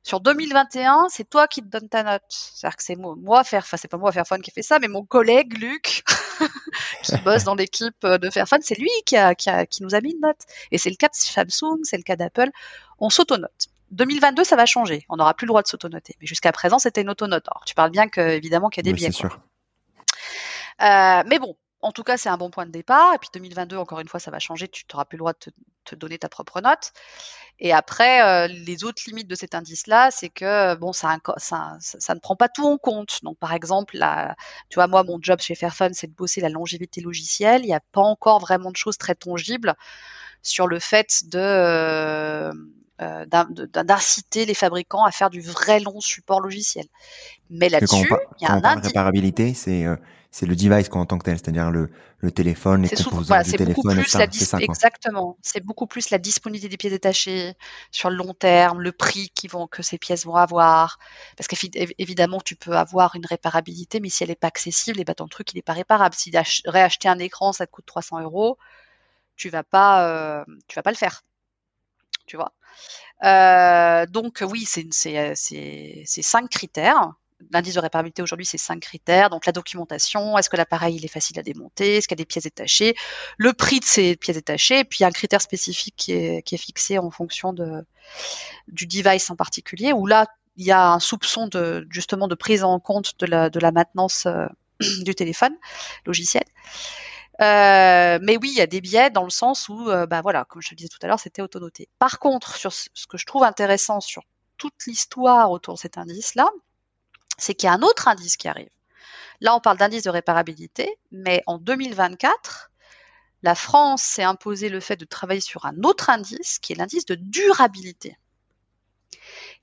Speaker 2: Sur 2021, c'est toi qui te donnes ta note. C'est-à-dire que c'est moi, moi faire, enfin c'est pas moi Fairphone qui fait ça, mais mon collègue Luc, qui bosse dans l'équipe euh, de Fairphone, c'est lui qui, a, qui, a, qui nous a mis une note. Et c'est le cas de Samsung, c'est le cas d'Apple. On s'autonote. 2022, ça va changer. On n'aura plus le droit de s'autonoter. Mais jusqu'à présent, c'était une autonote. Alors, tu parles bien que, évidemment, qu'il y a des biais. Euh, mais bon, en tout cas, c'est un bon point de départ. Et puis 2022, encore une fois, ça va changer. Tu n'auras plus le droit de te, te donner ta propre note. Et après, euh, les autres limites de cet indice-là, c'est que bon, ça, ne prend pas tout en compte. Donc, par exemple, la, tu vois, moi, mon job chez Fairphone, c'est de bosser la longévité logicielle. Il n'y a pas encore vraiment de choses très tangibles sur le fait de euh, euh, d'in- de- d'inciter les fabricants à faire du vrai long support logiciel. Mais là-dessus, il y a
Speaker 1: quand on
Speaker 2: un
Speaker 1: parle
Speaker 2: indice.
Speaker 1: réparabilité, c'est euh, c'est le device quoi, en tant que tel, c'est-à-dire le, le téléphone, les composants du téléphone,
Speaker 2: plus
Speaker 1: ça
Speaker 2: exactement. C'est beaucoup plus la disponibilité des pièces détachées sur le long terme, le prix vont, que ces pièces vont avoir. Parce qu'évidemment, tu peux avoir une réparabilité, mais si elle n'est pas accessible, et ben ton truc il n'est pas réparable. Si réacheter un écran, ça te coûte 300 euros, tu vas pas, euh, tu vas pas le faire. Tu vois? Euh, donc oui, c'est c'est cinq critères. L'indice de réparabilité aujourd'hui, c'est cinq critères. Donc la documentation, est-ce que l'appareil il est facile à démonter, est-ce qu'il y a des pièces détachées, le prix de ces pièces détachées, et puis un critère spécifique qui est, qui est fixé en fonction de, du device en particulier, où là, il y a un soupçon de justement de prise en compte de la, de la maintenance euh, du téléphone logiciel. Euh, mais oui, il y a des biais dans le sens où, euh, bah voilà, comme je te le disais tout à l'heure, c'était autonoté. Par contre, sur ce ce que je trouve intéressant sur toute l'histoire autour de cet indice-là, c'est qu'il y a un autre indice qui arrive. Là, on parle d'indice de réparabilité, mais en 2024, la France s'est imposé le fait de travailler sur un autre indice, qui est l'indice de durabilité,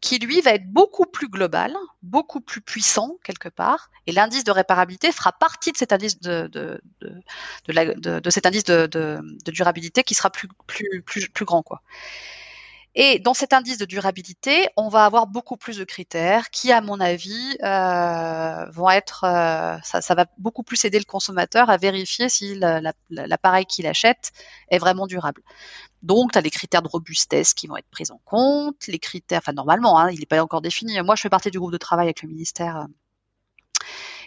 Speaker 2: qui lui va être beaucoup plus global, beaucoup plus puissant quelque part, et l'indice de réparabilité fera partie de cet indice de, durabilité qui sera plus, grand. Et dans cet indice de durabilité, on va avoir beaucoup plus de critères qui, à mon avis, euh, vont être, euh, ça, ça va beaucoup plus aider le consommateur à vérifier si la- la- l'appareil qu'il achète est vraiment durable. Donc, tu as les critères de robustesse qui vont être pris en compte, les critères, enfin normalement, hein, il n'est pas encore défini. Moi, je fais partie du groupe de travail avec le ministère euh,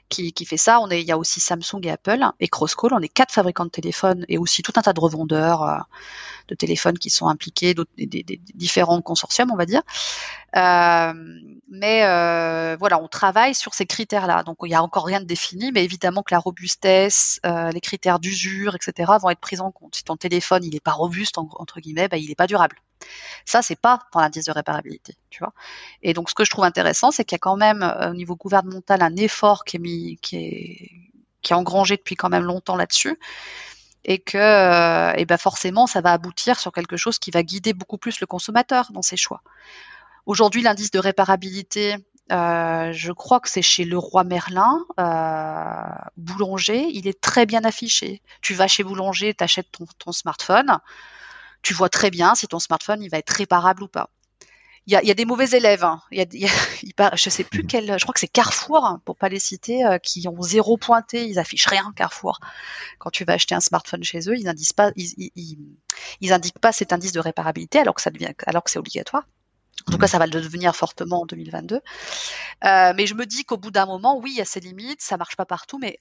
Speaker 2: qui, fait ça. On est, il y a aussi Samsung et Apple et Crosscall. On est quatre fabricants de téléphones et aussi tout un tas de revendeurs euh, de téléphones qui sont impliqués, des- des différents consortiums, on va dire. Euh, mais euh, voilà, on travaille sur ces critères-là. Donc il n'y a encore rien de défini, mais évidemment que la robustesse, euh, les critères d'usure, etc., vont être pris en compte. Si ton téléphone il n'est pas robuste en- entre guillemets, bah, il n'est pas durable. Ça, c'est pas dans l'indice de réparabilité, tu vois. Et donc, ce que je trouve intéressant, c'est qu'il y a quand même, au niveau gouvernemental, un effort qui est mis, qui est, qui est engrangé depuis quand même longtemps là-dessus. Et que, et ben forcément, ça va aboutir sur quelque chose qui va guider beaucoup plus le consommateur dans ses choix. Aujourd'hui, l'indice de réparabilité, euh, je crois que c'est chez Leroy Merlin, euh, boulanger, il est très bien affiché. Tu vas chez boulanger, tu achètes ton, ton smartphone, tu vois très bien si ton smartphone il va être réparable ou pas. il y a, y a, des mauvais élèves. Hein. Il y a, y a je sais plus mmh. quel, je crois que c'est Carrefour, hein, pour pas les citer, euh, qui ont zéro pointé. Ils affichent rien Carrefour. Quand tu vas acheter un smartphone chez eux, ils indiquent pas, ils, ils, ils indiquent pas cet indice de réparabilité alors que ça devient, alors que c'est obligatoire. En tout cas, mmh. ça va le devenir fortement en 2022. Euh, mais je me dis qu'au bout d'un moment, oui, il y a ses limites, ça marche pas partout, mais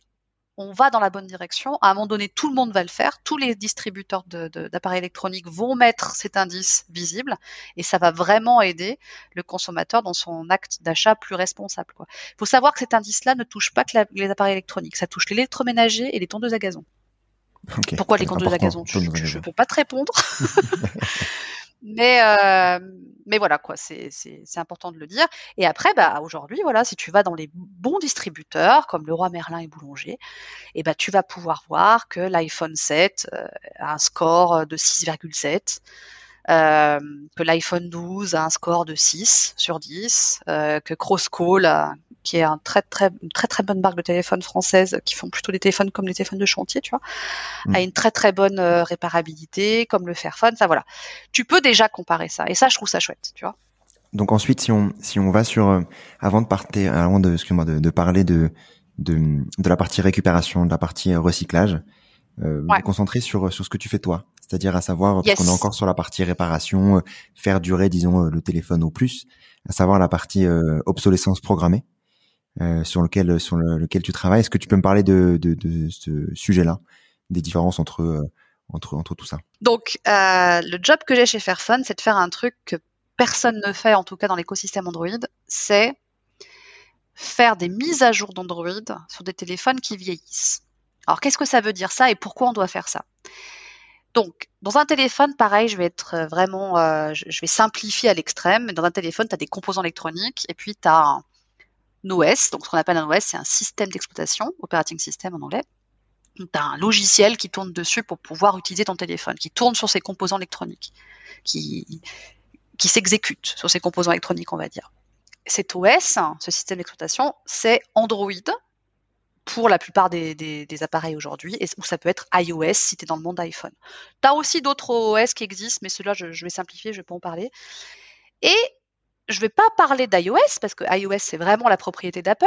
Speaker 2: on va dans la bonne direction. À un moment donné, tout le monde va le faire. Tous les distributeurs d'appareils électroniques vont mettre cet indice visible et ça va vraiment aider le consommateur dans son acte d'achat plus responsable. Il faut savoir que cet indice-là ne touche pas que les appareils électroniques. Ça touche l'électroménager et les tondeuses à gazon. Pourquoi les tondeuses à gazon? Je ne peux pas te répondre. Mais, euh, mais voilà, quoi, c'est important de le dire. Et après, bah, aujourd'hui, voilà, si tu vas dans les bons distributeurs, comme Leroy Merlin et Boulanger, et eh bah, tu vas pouvoir voir que l'iPhone 7 euh, a un score de 6,7. Euh, que l'iPhone 12 a un score de 6 sur 10, euh, que Crosscall, qui est un très très une très très bonne marque de téléphone française, qui font plutôt des téléphones comme les téléphones de chantier, tu vois, mm. a une très très bonne euh, réparabilité, comme le Fairphone. Enfin voilà, tu peux déjà comparer ça, et ça je trouve ça chouette, tu vois.
Speaker 1: Donc ensuite, si on si on va sur avant de partir, avant de excuse-moi de, de, parler de, de de la partie récupération, de la partie recyclage, euh, ouais. concentrer sur sur ce que tu fais toi c'est-à-dire à savoir parce qu'on est encore sur la partie réparation, euh, faire durer disons euh, le téléphone au plus, à savoir la partie euh, obsolescence programmée sur lequel sur lequel tu travailles. Est-ce que tu peux me parler de, de, de ce sujet-là, des différences entre entre entre tout ça?
Speaker 2: Donc le job que j'ai chez Fairphone, c'est de faire un truc que personne ne fait en tout cas dans l'écosystème Android, c'est faire des mises à jour d'Android sur des téléphones qui vieillissent. Alors qu'est-ce que ça veut dire ça et pourquoi on doit faire ça? Donc, dans un téléphone, pareil, je vais être euh, vraiment, euh, je vais simplifier à l'extrême. Dans un téléphone, tu as des composants électroniques et puis tu as OS. Donc, ce qu'on appelle un OS, c'est un système d'exploitation, operating system en anglais. Tu as un logiciel qui tourne dessus pour pouvoir utiliser ton téléphone, qui tourne sur ces composants électroniques, qui, qui s'exécute sur ces composants électroniques, on va dire. Cet OS, ce système d'exploitation, c'est Android, pour la plupart des, appareils aujourd'hui, et ça peut être iOS si tu es dans le monde iPhone. Tu as aussi d'autres OS qui existent, mais ceux-là, je, vais simplifier, je vais pas en parler. Et je vais pas parler d'iOS, parce que iOS, c'est vraiment la propriété d'Apple.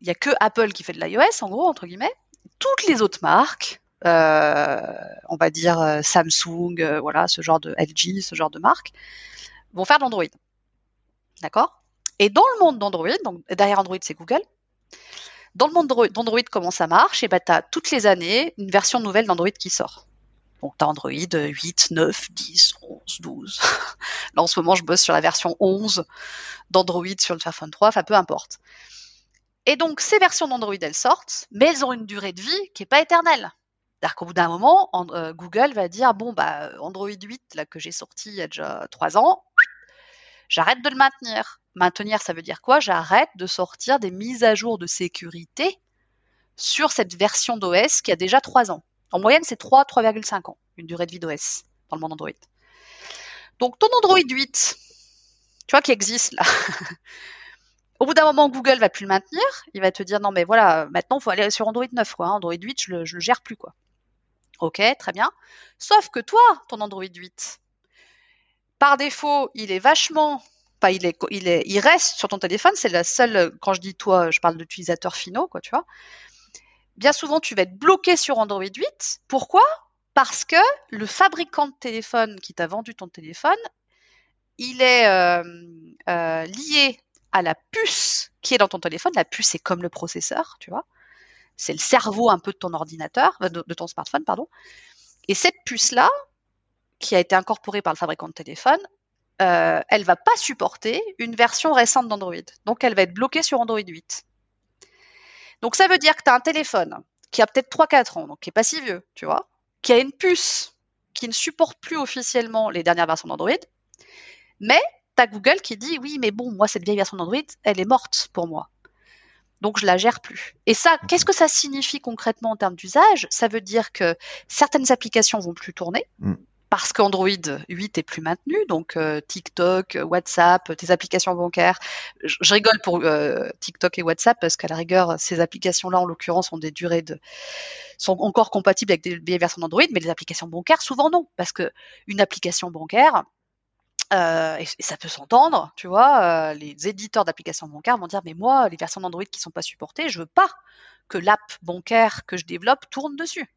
Speaker 2: Il n'y a que Apple qui fait de l'iOS, en gros, entre guillemets. Toutes les autres marques, euh, on va dire euh, Samsung, euh, voilà, ce genre de LG, ce genre de marques, vont faire de l'Android. D'accord? Et dans le monde d'Android, donc derrière Android, c'est Google, dans le monde d'Android, comment ça marche? Et eh ben, tu as toutes les années une version nouvelle d'Android qui sort. Donc, Android 8, 9, 10, 11, 12. Là, en ce moment, je bosse sur la version 11 d'Android sur le Fairphone 3, enfin, peu importe. Et donc, ces versions d'Android, elles sortent, mais elles ont une durée de vie qui n'est pas éternelle. C'est-à-dire qu'au bout d'un moment, euh, Google va dire, bon, bah, Android 8, là, que j'ai sorti il y a déjà 3 ans, j'arrête de le maintenir. Maintenir, ça veut dire quoi? J'arrête de sortir des mises à jour de sécurité sur cette version d'OS qui a déjà 3 ans. En moyenne, c'est 3, 3,5 ans, une durée de vie d'OS dans le monde Android. Donc ton Android 8, tu vois, qui existe là. Au bout d'un moment, Google va plus le maintenir. Il va te dire non mais voilà, maintenant il faut aller sur Android 9 quoi. Android 8, je le, le gère plus quoi. Ok, très bien. Sauf que toi, ton Android 8, par défaut, il est vachement il, est, il, est, il reste sur ton téléphone, c'est la seule, quand je dis toi, je parle d'utilisateurs finaux, quoi, tu vois. Bien souvent, tu vas être bloqué sur Android 8. Pourquoi? Parce que le fabricant de téléphone qui t'a vendu ton téléphone, il est euh, euh, lié à la puce qui est dans ton téléphone. La puce, c'est comme le processeur, tu vois. C'est le cerveau un peu de ton ordinateur, de, de ton smartphone, pardon. Et cette puce-là, qui a été incorporée par le fabricant de téléphone, euh, elle va pas supporter une version récente d'Android. Donc elle va être bloquée sur Android 8. Donc ça veut dire que tu as un téléphone qui a peut-être 3-4 ans, donc qui est pas si vieux, tu vois, qui a une puce qui ne supporte plus officiellement les dernières versions d'Android, mais tu as Google qui dit oui, mais bon, moi cette vieille version d'Android, elle est morte pour moi. Donc je la gère plus. Et ça, qu'est-ce que ça signifie concrètement en termes d'usage? Ça veut dire que certaines applications vont plus tourner. Mm parce qu'Android 8 est plus maintenu, donc euh, TikTok, WhatsApp, tes applications bancaires. Je, rigole pour euh, TikTok et WhatsApp parce qu'à la rigueur, ces applications-là, en l'occurrence, ont des durées de sont encore compatibles avec des vieilles versions d'Android, mais les applications bancaires, souvent non, parce que une application bancaire, Euh, et, ça peut s'entendre, tu vois. Euh, les éditeurs d'applications bancaires vont dire mais moi, les versions d'Android qui sont pas supportées, je veux pas que l'app bancaire que je développe tourne dessus.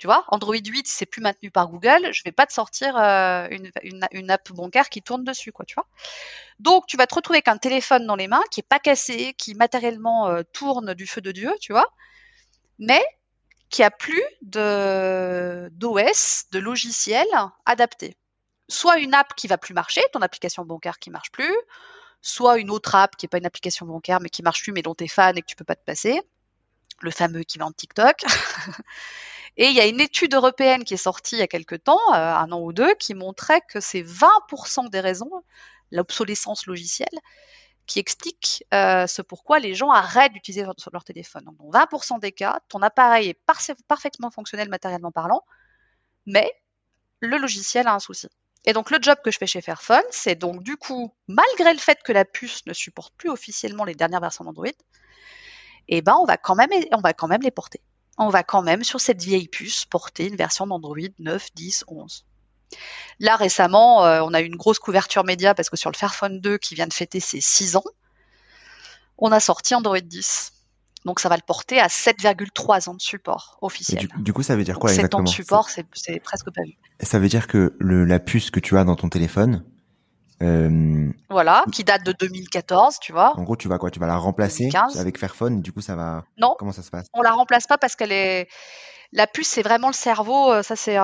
Speaker 2: Tu vois, Android 8, c'est plus maintenu par Google, je vais pas te sortir euh, une, app bancaire qui tourne dessus, quoi, tu vois. Donc, tu vas te retrouver avec un téléphone dans les mains qui est pas cassé, qui matériellement tourne du feu de Dieu, tu vois, mais qui a plus de d'OS, de logiciel adapté soit une app qui va plus marcher, ton application bancaire qui marche plus, soit une autre app qui n'est pas une application bancaire mais qui marche plus mais dont tu es fan et que tu peux pas te passer, le fameux qui vend TikTok. et il y a une étude européenne qui est sortie il y a quelques temps, euh, un an ou deux, qui montrait que c'est 20% des raisons, l'obsolescence logicielle, qui explique euh, ce pourquoi les gens arrêtent d'utiliser leur, leur, téléphone. Donc, dans 20% des cas, ton appareil est parfaitement fonctionnel matériellement parlant, mais le logiciel a un souci. Et donc le job que je fais chez Fairphone, c'est donc du coup, malgré le fait que la puce ne supporte plus officiellement les dernières versions d'Android, eh ben on va quand même on va quand même les porter. On va quand même sur cette vieille puce porter une version d'Android 9, 10, 11. Là récemment, euh, on a eu une grosse couverture média parce que sur le Fairphone 2 qui vient de fêter ses 6 ans, on a sorti Android 10. Donc ça va le porter à 7,3 ans de support officiel.
Speaker 1: Du, coup, ça veut dire quoi 7
Speaker 2: ans de support, c'est presque pas vu.
Speaker 1: Ça veut dire que le, la puce que tu as dans ton téléphone,
Speaker 2: euh, voilà, qui date de 2014, tu vois.
Speaker 1: En gros, tu vas quoi? Tu vas la remplacer avec Fairphone. Du coup, ça va.
Speaker 2: Non.
Speaker 1: Comment ça se passe?
Speaker 2: On la remplace pas parce qu'elle est la puce, c'est vraiment le cerveau. Euh, ça, c'est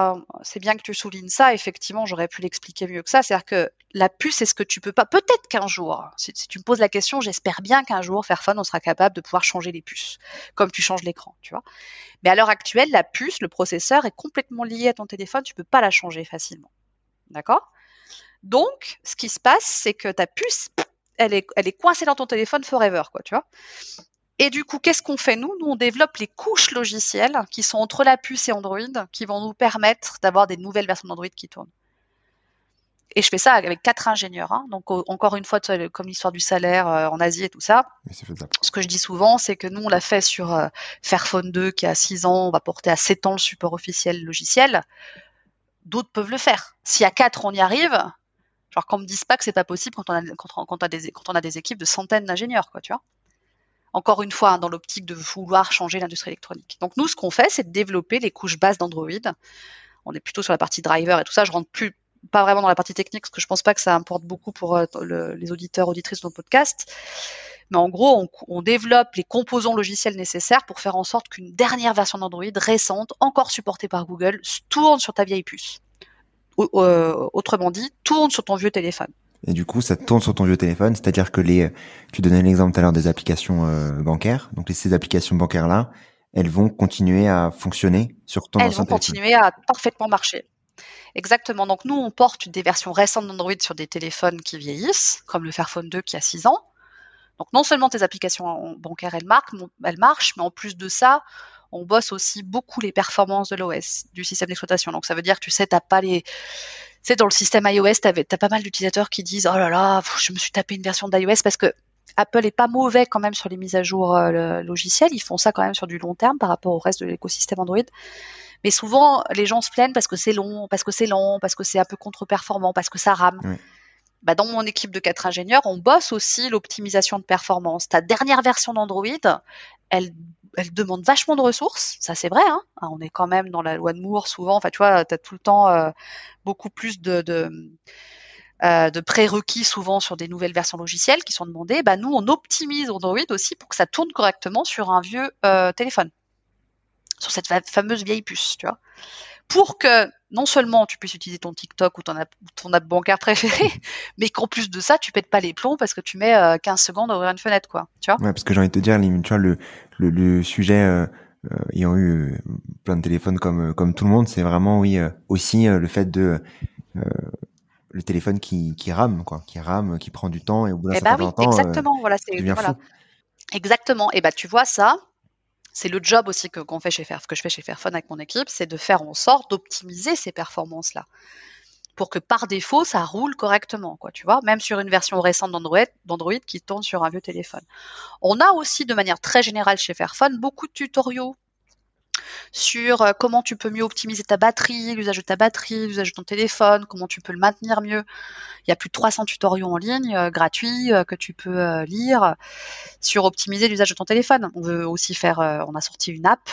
Speaker 2: c'est bien que tu soulignes ça. Effectivement, j'aurais pu l'expliquer mieux que ça. C'est-à-dire que la puce, c'est ce que tu peux pas. Peut-être qu'un jour, si, tu me poses la question, j'espère bien qu'un jour, Fairphone, on sera capable de pouvoir changer les puces, comme tu changes l'écran, tu vois. Mais à l'heure actuelle, la puce, le processeur est complètement lié à ton téléphone. Tu peux pas la changer facilement. D'accord? Donc, ce qui se passe, c'est que ta puce, elle est, elle est coincée dans ton téléphone forever, quoi, tu vois. Et du coup, qu'est-ce qu'on fait nous? Nous, on développe les couches logicielles qui sont entre la puce et Android, qui vont nous permettre d'avoir des nouvelles versions d'Android qui tournent. Et je fais ça avec quatre ingénieurs. Hein. Donc encore une fois, comme l'histoire du salaire euh, en Asie et tout ça. Ce que je dis souvent, c'est que nous, on l'a fait sur euh, Fairphone 2 qui a 6 ans, on va porter à 7 ans le support officiel logiciel. D'autres peuvent le faire. Si à 4 on y arrive, genre qu'on me dise pas que c'est pas possible quand on a, quand, on a des, quand on a des équipes de centaines d'ingénieurs, quoi, tu vois encore une fois, hein, dans l'optique de vouloir changer l'industrie électronique. Donc nous, ce qu'on fait, c'est de développer les couches bases d'Android. On est plutôt sur la partie driver et tout ça. Je rentre plus pas vraiment dans la partie technique parce que je pense pas que ça importe beaucoup pour euh, les auditeurs auditrices de nos podcasts. Mais en gros, on, développe les composants logiciels nécessaires pour faire en sorte qu'une dernière version d'Android récente, encore supportée par Google, tourne sur ta vieille puce. Euh, autrement dit, tourne sur ton vieux téléphone.
Speaker 1: Et du coup, ça tourne sur ton vieux téléphone, c'est-à-dire que les, tu donnais l'exemple tout à l'heure des applications euh, bancaires. Donc ces applications bancaires là, elles vont continuer à fonctionner sur ton
Speaker 2: elles vont continuer à parfaitement marcher. Exactement. Donc nous, on porte des versions récentes d'Android sur des téléphones qui vieillissent, comme le Fairphone 2 qui a 6 ans. Donc non seulement tes applications bancaires elles marquent, elles marchent, mais en plus de ça, on bosse aussi beaucoup les performances de l'OS, du système d'exploitation. Donc ça veut dire, tu sais, t'as pas les, sais, dans le système iOS, tu as pas mal d'utilisateurs qui disent oh là là, je me suis tapé une version d'iOS parce que Apple est pas mauvais quand même sur les mises à jour euh, logicielles. Ils font ça quand même sur du long terme par rapport au reste de l'écosystème Android. Mais souvent, les gens se plaignent parce que c'est long, parce que c'est lent, parce que c'est un peu contre-performant, parce que ça rame. Bah, dans mon équipe de quatre ingénieurs, on bosse aussi l'optimisation de performance. Ta dernière version d'Android, elle elle demande vachement de ressources, ça c'est vrai. Hein. Ah, on est quand même dans la loi de Moore souvent. Enfin, tu vois, tu as tout le temps euh, beaucoup plus de, de, euh, de, prérequis souvent sur des nouvelles versions logicielles qui sont demandées. Bah, nous, on optimise Android aussi pour que ça tourne correctement sur un vieux euh, téléphone, sur cette fameuse vieille puce, tu vois pour que non seulement tu puisses utiliser ton TikTok ou ton app, ton app bancaire préféré, mais qu'en plus de ça, tu pètes pas les plombs parce que tu mets 15 euh, secondes à ouvrir une fenêtre, quoi. Tu vois
Speaker 1: Ouais, parce que j'ai envie de te dire, tu vois, le, le, le sujet euh, euh ayant eu euh, plein de téléphones comme comme tout le monde, c'est vraiment oui aussi le fait de le téléphone qui, qui rame, quoi, qui rame, qui prend du temps et au bout d'un
Speaker 2: eh
Speaker 1: bah
Speaker 2: oui, exactement, voilà, c'est voilà. Exactement. Et bah tu vois ça, c'est le job aussi que qu'on fait chez Fair, que je fais chez Fairphone avec mon équipe, c'est de faire en sorte d'optimiser ces performances-là pour que par défaut ça roule correctement, quoi, tu vois, même sur une version récente d'Android qui tourne sur un vieux téléphone. On a aussi de manière très générale chez Fairphone beaucoup de tutoriaux sur euh, comment tu peux mieux optimiser ta batterie, l'usage de ta batterie, l'usage de ton téléphone, comment tu peux le maintenir mieux. Il y a plus de 300 tutoriaux en ligne euh, gratuits que tu peux lire sur optimiser l'usage de ton téléphone. On veut aussi faire, on a sorti une app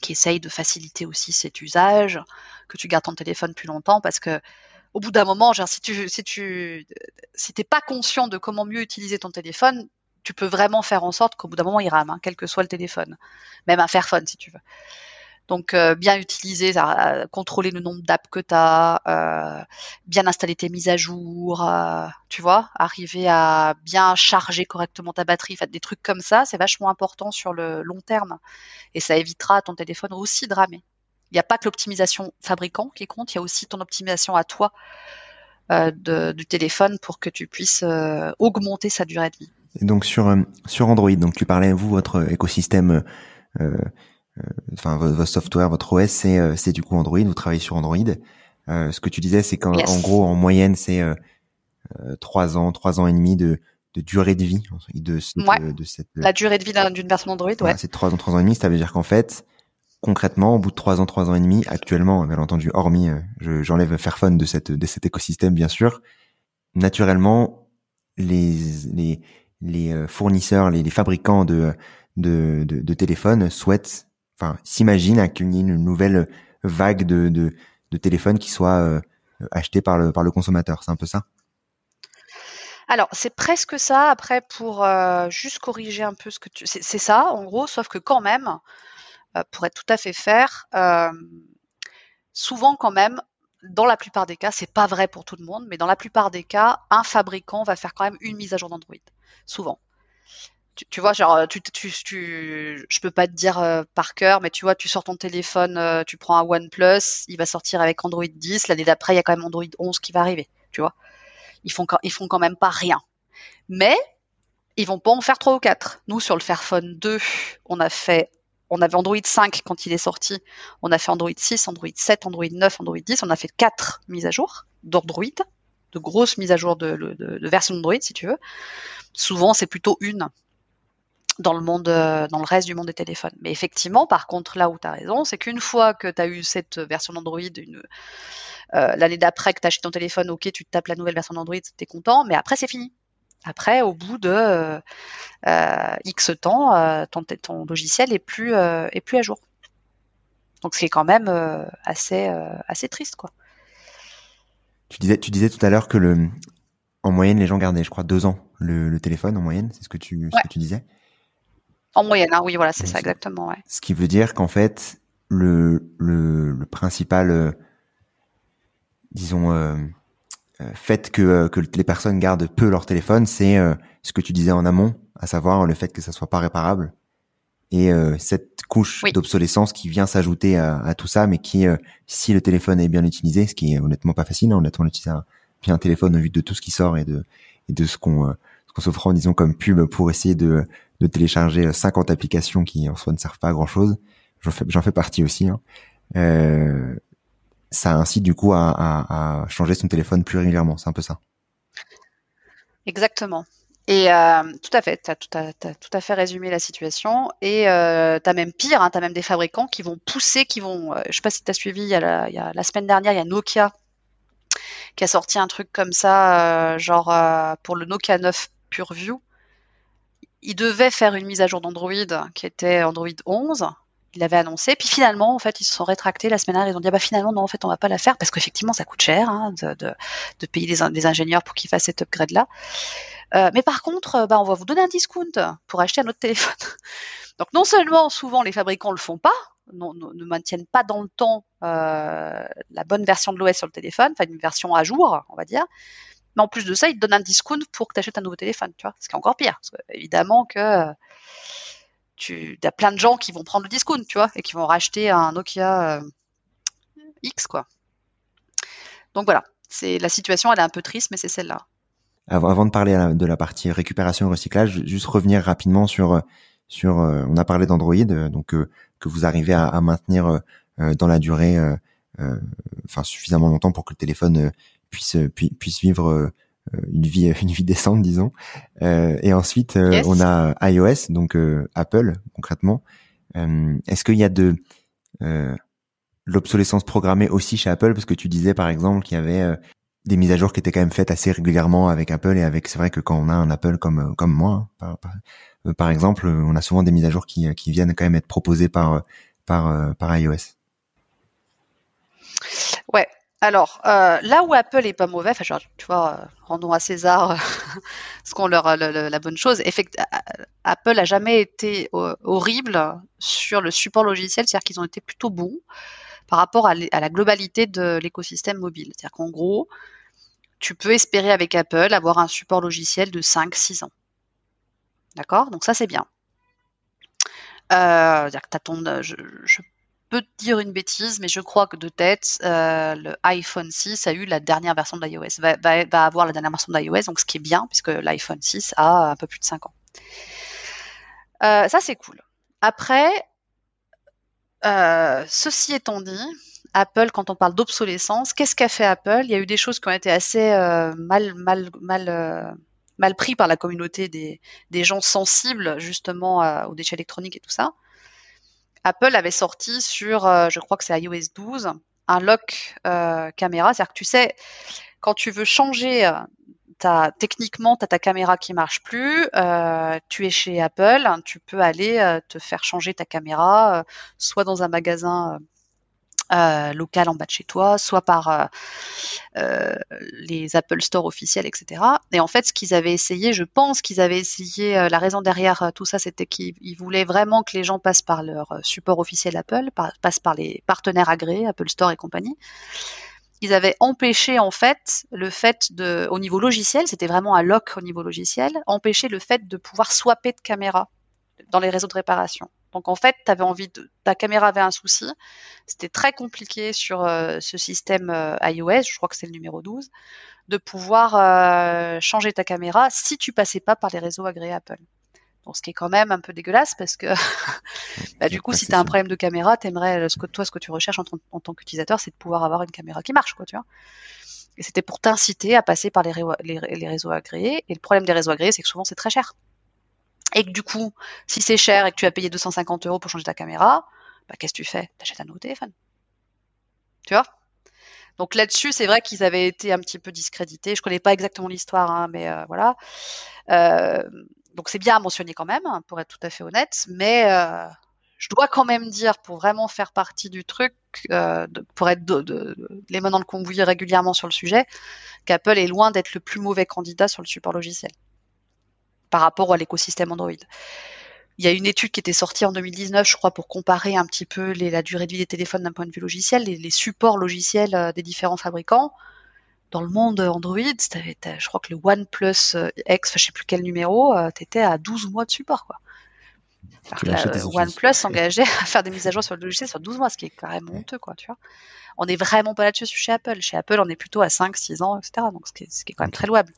Speaker 2: qui essaye de faciliter aussi cet usage, que tu gardes ton téléphone plus longtemps parce que au bout d'un moment, si tu si tu si pas conscient de comment mieux utiliser ton téléphone, tu peux vraiment faire en sorte qu'au bout d'un moment il rame, hein, quel que soit le téléphone, même un Fairphone si tu veux. Donc euh, bien utiliser, euh, contrôler le nombre d'apps que tu as, euh, bien installer tes mises à jour, tu vois, arriver à bien charger correctement ta batterie, des trucs comme ça, c'est vachement important sur le long terme et ça évitera à ton téléphone aussi de ramer. Il n'y a pas que l'optimisation fabricant qui compte, il y a aussi ton optimisation à toi du téléphone pour que tu puisses augmenter sa durée de vie.
Speaker 1: Et donc sur sur Android, donc tu parlais vous votre écosystème euh, enfin votre software, votre OS, c'est euh, c'est du coup Android. Vous travaillez sur Android. Euh, ce que tu disais, c'est qu'en gros, en moyenne, c'est trois ans, trois ans et demi de, de durée de vie de,
Speaker 2: de, cette la durée de vie d'une version Android ouais
Speaker 1: c'est trois ans trois ans et demi ça veut dire qu'en fait concrètement au bout de trois ans trois ans et demi actuellement bien entendu hormis j'enlève Fairphone de cette de cet écosystème bien sûr naturellement les les les fournisseurs les, fabricants de de, téléphones souhaitent enfin, s'imagine qu'il y ait une nouvelle vague de, de, téléphones qui soit euh, par le, par le consommateur. C'est un peu ça?
Speaker 2: Alors, c'est presque ça. Après, pour euh, juste corriger un peu ce que tu... C'est ça, en gros, sauf que quand même, euh, pour être tout à fait faire, souvent quand même, dans la plupart des cas, c'est pas vrai pour tout le monde, mais dans la plupart des cas, un fabricant va faire quand même une mise à jour d'Android. Souvent tu, vois, genre, tu, tu, tu, je peux pas te dire euh, par cœur, mais tu vois, tu sors ton téléphone, euh, tu prends un OnePlus, il va sortir avec Android 10. L'année d'après, il y a quand même Android 11 qui va arriver, tu vois. Ils font, ils font quand même pas rien. Mais ils vont pas en faire trois ou quatre. Nous, sur le Fairphone 2, on a fait, on avait Android 5 quand il est sorti. On a fait Android 6, Android 7, Android 9, Android 10. On a fait quatre mises à jour d'Android, de grosses mises à jour de, version d'Android, si tu veux. Souvent, c'est plutôt une dans le monde, euh, dans le reste du monde des téléphones. Mais effectivement, par contre, là où tu as raison, c'est qu'une fois que tu as eu cette version d'Android, euh, l'année d'après que tu acheté ton téléphone, ok, tu tapes la nouvelle version d'Android, tu es content, mais après c'est fini. Après, au bout de euh, X temps, ton, ton, logiciel est plus, est plus à jour. Donc c'est quand même assez, assez triste, quoi.
Speaker 1: Tu disais, tu disais tout à l'heure que le, en moyenne, les gens gardaient, je crois, deux ans le, téléphone en moyenne, c'est ce que tu, ce que tu disais.
Speaker 2: En moyenne, hein, oui, voilà, c'est ça exactement. Ouais.
Speaker 1: Ce qui veut dire qu'en fait, le, le, le principal, euh, disons, euh, euh fait que, euh, que les personnes gardent peu leur téléphone, c'est ce que tu disais en amont, à savoir le fait que ça soit pas réparable et cette couche d'obsolescence qui vient s'ajouter à, à, tout ça, mais qui, si le téléphone est bien utilisé, ce qui est honnêtement pas facile, hein, honnêtement, utiliser un, bien un téléphone au vu de tout ce qui sort et de, et de ce qu'on ce qu'on s'offre, disons, comme pub pour essayer de de télécharger 50 applications qui en soi ne servent pas à grand chose. J'en fais, j'en fais partie aussi. Hein. Ça incite du coup à, changer son téléphone plus régulièrement. C'est un peu ça.
Speaker 2: Exactement. Et euh, tout à fait, tu as, tout à fait résumé la situation. Et euh, tu as même pire, hein, tu as même des fabricants qui vont pousser, qui vont... Euh, je sais pas si tu as suivi, la, semaine dernière, il y a Nokia qui a sorti un truc comme ça, euh, genre pour le Nokia 9 PureView il devait faire une mise à jour d'Android qui était Android 11. Il l'avait annoncé, puis finalement, en fait, ils se sont rétractés la semaine dernière. Ils ont dit, ah bah finalement, non, en fait, on va pas la faire parce qu'effectivement, ça coûte cher hein, de, payer des, ingénieurs pour qu'ils fassent cet upgrade-là. Euh, mais par contre, bah, on va vous donner un discount pour acheter un autre téléphone. Donc, non seulement, souvent, les fabricants le font pas, non, ne maintiennent pas dans le temps euh, la bonne version de l'OS sur le téléphone, enfin une version à jour, on va dire, mais en plus de ça, ils te donnent un discount pour que tu achètes un nouveau téléphone, tu vois. Ce qui est encore pire. Évidemment que tu as plein de gens qui vont prendre le discount, tu vois, et qui vont racheter un Nokia euh, X, quoi. Donc voilà, c'est la situation, elle est un peu triste, mais c'est celle-là.
Speaker 1: Avant de parler de la partie récupération et recyclage, juste revenir rapidement sur sur. Euh, on a parlé d'Android, euh, donc que vous arrivez à, maintenir dans la durée, enfin suffisamment longtemps pour que le téléphone puisse puisse vivre euh, une vie une vie décente disons. Euh, et ensuite euh, on a iOS donc Apple concrètement. Est-ce qu'il y a de l'obsolescence programmée aussi chez Apple? Parce que tu disais par exemple qu'il y avait des mises à jour qui étaient quand même faites assez régulièrement avec Apple et avec c'est vrai que quand on a un Apple comme comme moi hein, par, par, exemple on a souvent des mises à jour qui, qui viennent quand même être proposées par par par iOS.
Speaker 2: Ouais, alors, euh, là où Apple est pas mauvais, enfin, tu vois, euh, rendons à César ce qu'on leur la bonne chose. Apple a jamais été euh, horrible sur le support logiciel, c'est-à-dire qu'ils ont été plutôt bons par rapport à, la globalité de l'écosystème mobile. C'est-à-dire qu'en gros, tu peux espérer avec Apple avoir un support logiciel de 5-6 ans. D'accord? Donc ça, c'est bien. Euh, dire que ton, je peux te dire une bêtise, mais je crois que de tête, euh, le iPhone 6 a eu la dernière version de l'iOS, va, avoir la dernière version de l'iOS, donc ce qui est bien, puisque l'iPhone 6 a un peu plus de 5 ans. Euh, ça, c'est cool. Après, euh, ceci étant dit, Apple, quand on parle d'obsolescence, qu'est-ce qu'a fait Apple? Il y a eu des choses qui ont été assez mal, mal, mal, mal pris par la communauté des, des gens sensibles justement aux déchets électroniques et tout ça. Apple avait sorti sur, euh, je crois que c'est iOS 12, un lock euh, caméra. C'est-à-dire que tu sais, quand tu veux changer euh, ta, techniquement, tu as ta caméra qui marche plus, tu es chez Apple, tu peux aller te faire changer ta caméra, soit dans un magasin euh, local en bas de chez toi, soit par euh, euh, les Apple Store officiels, etc. Et en fait, ce qu'ils avaient essayé, je pense qu'ils avaient essayé, la raison derrière tout ça, c'était qu'ils voulaient vraiment que les gens passent par leur support officiel Apple, passent par les partenaires agréés, Apple Store et compagnie. Ils avaient empêché en fait le fait de, au niveau logiciel, c'était vraiment un lock au niveau logiciel, empêcher le fait de pouvoir swapper de caméra dans les réseaux de réparation. Donc en fait, avais envie de, ta caméra avait un souci. C'était très compliqué sur euh, ce système euh, iOS, je crois que c'est le numéro 12, de pouvoir euh, changer ta caméra si tu passais pas par les réseaux agréés Apple. Donc ce qui est quand même un peu dégueulasse parce que bah, du coup, si tu as un problème de caméra, t'aimerais ce que toi, ce que tu recherches en, tant qu'utilisateur, c'est de pouvoir avoir une caméra qui marche, quoi, tu vois. Et c'était pour t'inciter à passer par les, les réseaux agréés. Et le problème des réseaux agréés, c'est que souvent c'est très cher et que du coup, si c'est cher et que tu as payé 250 euros pour changer ta caméra, bah, qu'est-ce que tu fais? T'achètes un nouveau téléphone. Tu vois? Donc là-dessus, c'est vrai qu'ils avaient été un petit peu discrédités. Je connais pas exactement l'histoire, hein, mais euh, voilà. Euh, donc c'est bien à mentionner quand même, pour être tout à fait honnête. Mais euh, je dois quand même dire, pour vraiment faire partie du truc, pour être de, les mains dans le régulièrement sur le sujet, qu'Apple est loin d'être le plus mauvais candidat sur le support logiciel par rapport à l'écosystème Android. Il y a une étude qui était sortie en 2019, je crois, pour comparer un petit peu la durée de vie des téléphones d'un point de vue logiciel, les, supports logiciels euh, des différents fabricants. Dans le monde Android, je crois que le OnePlus euh, X, je sais plus quel numéro, euh, tu étais à 12 mois de support. Quoi. OnePlus s'engageait à faire des mises à jour sur le logiciel sur 12 mois, ce qui est quand même honteux, quoi, tu vois. On n'est vraiment pas là-dessus chez Apple. Chez Apple, on est plutôt à 5, 6 ans, etc. Donc, ce qui est, ce qui est quand même très louable.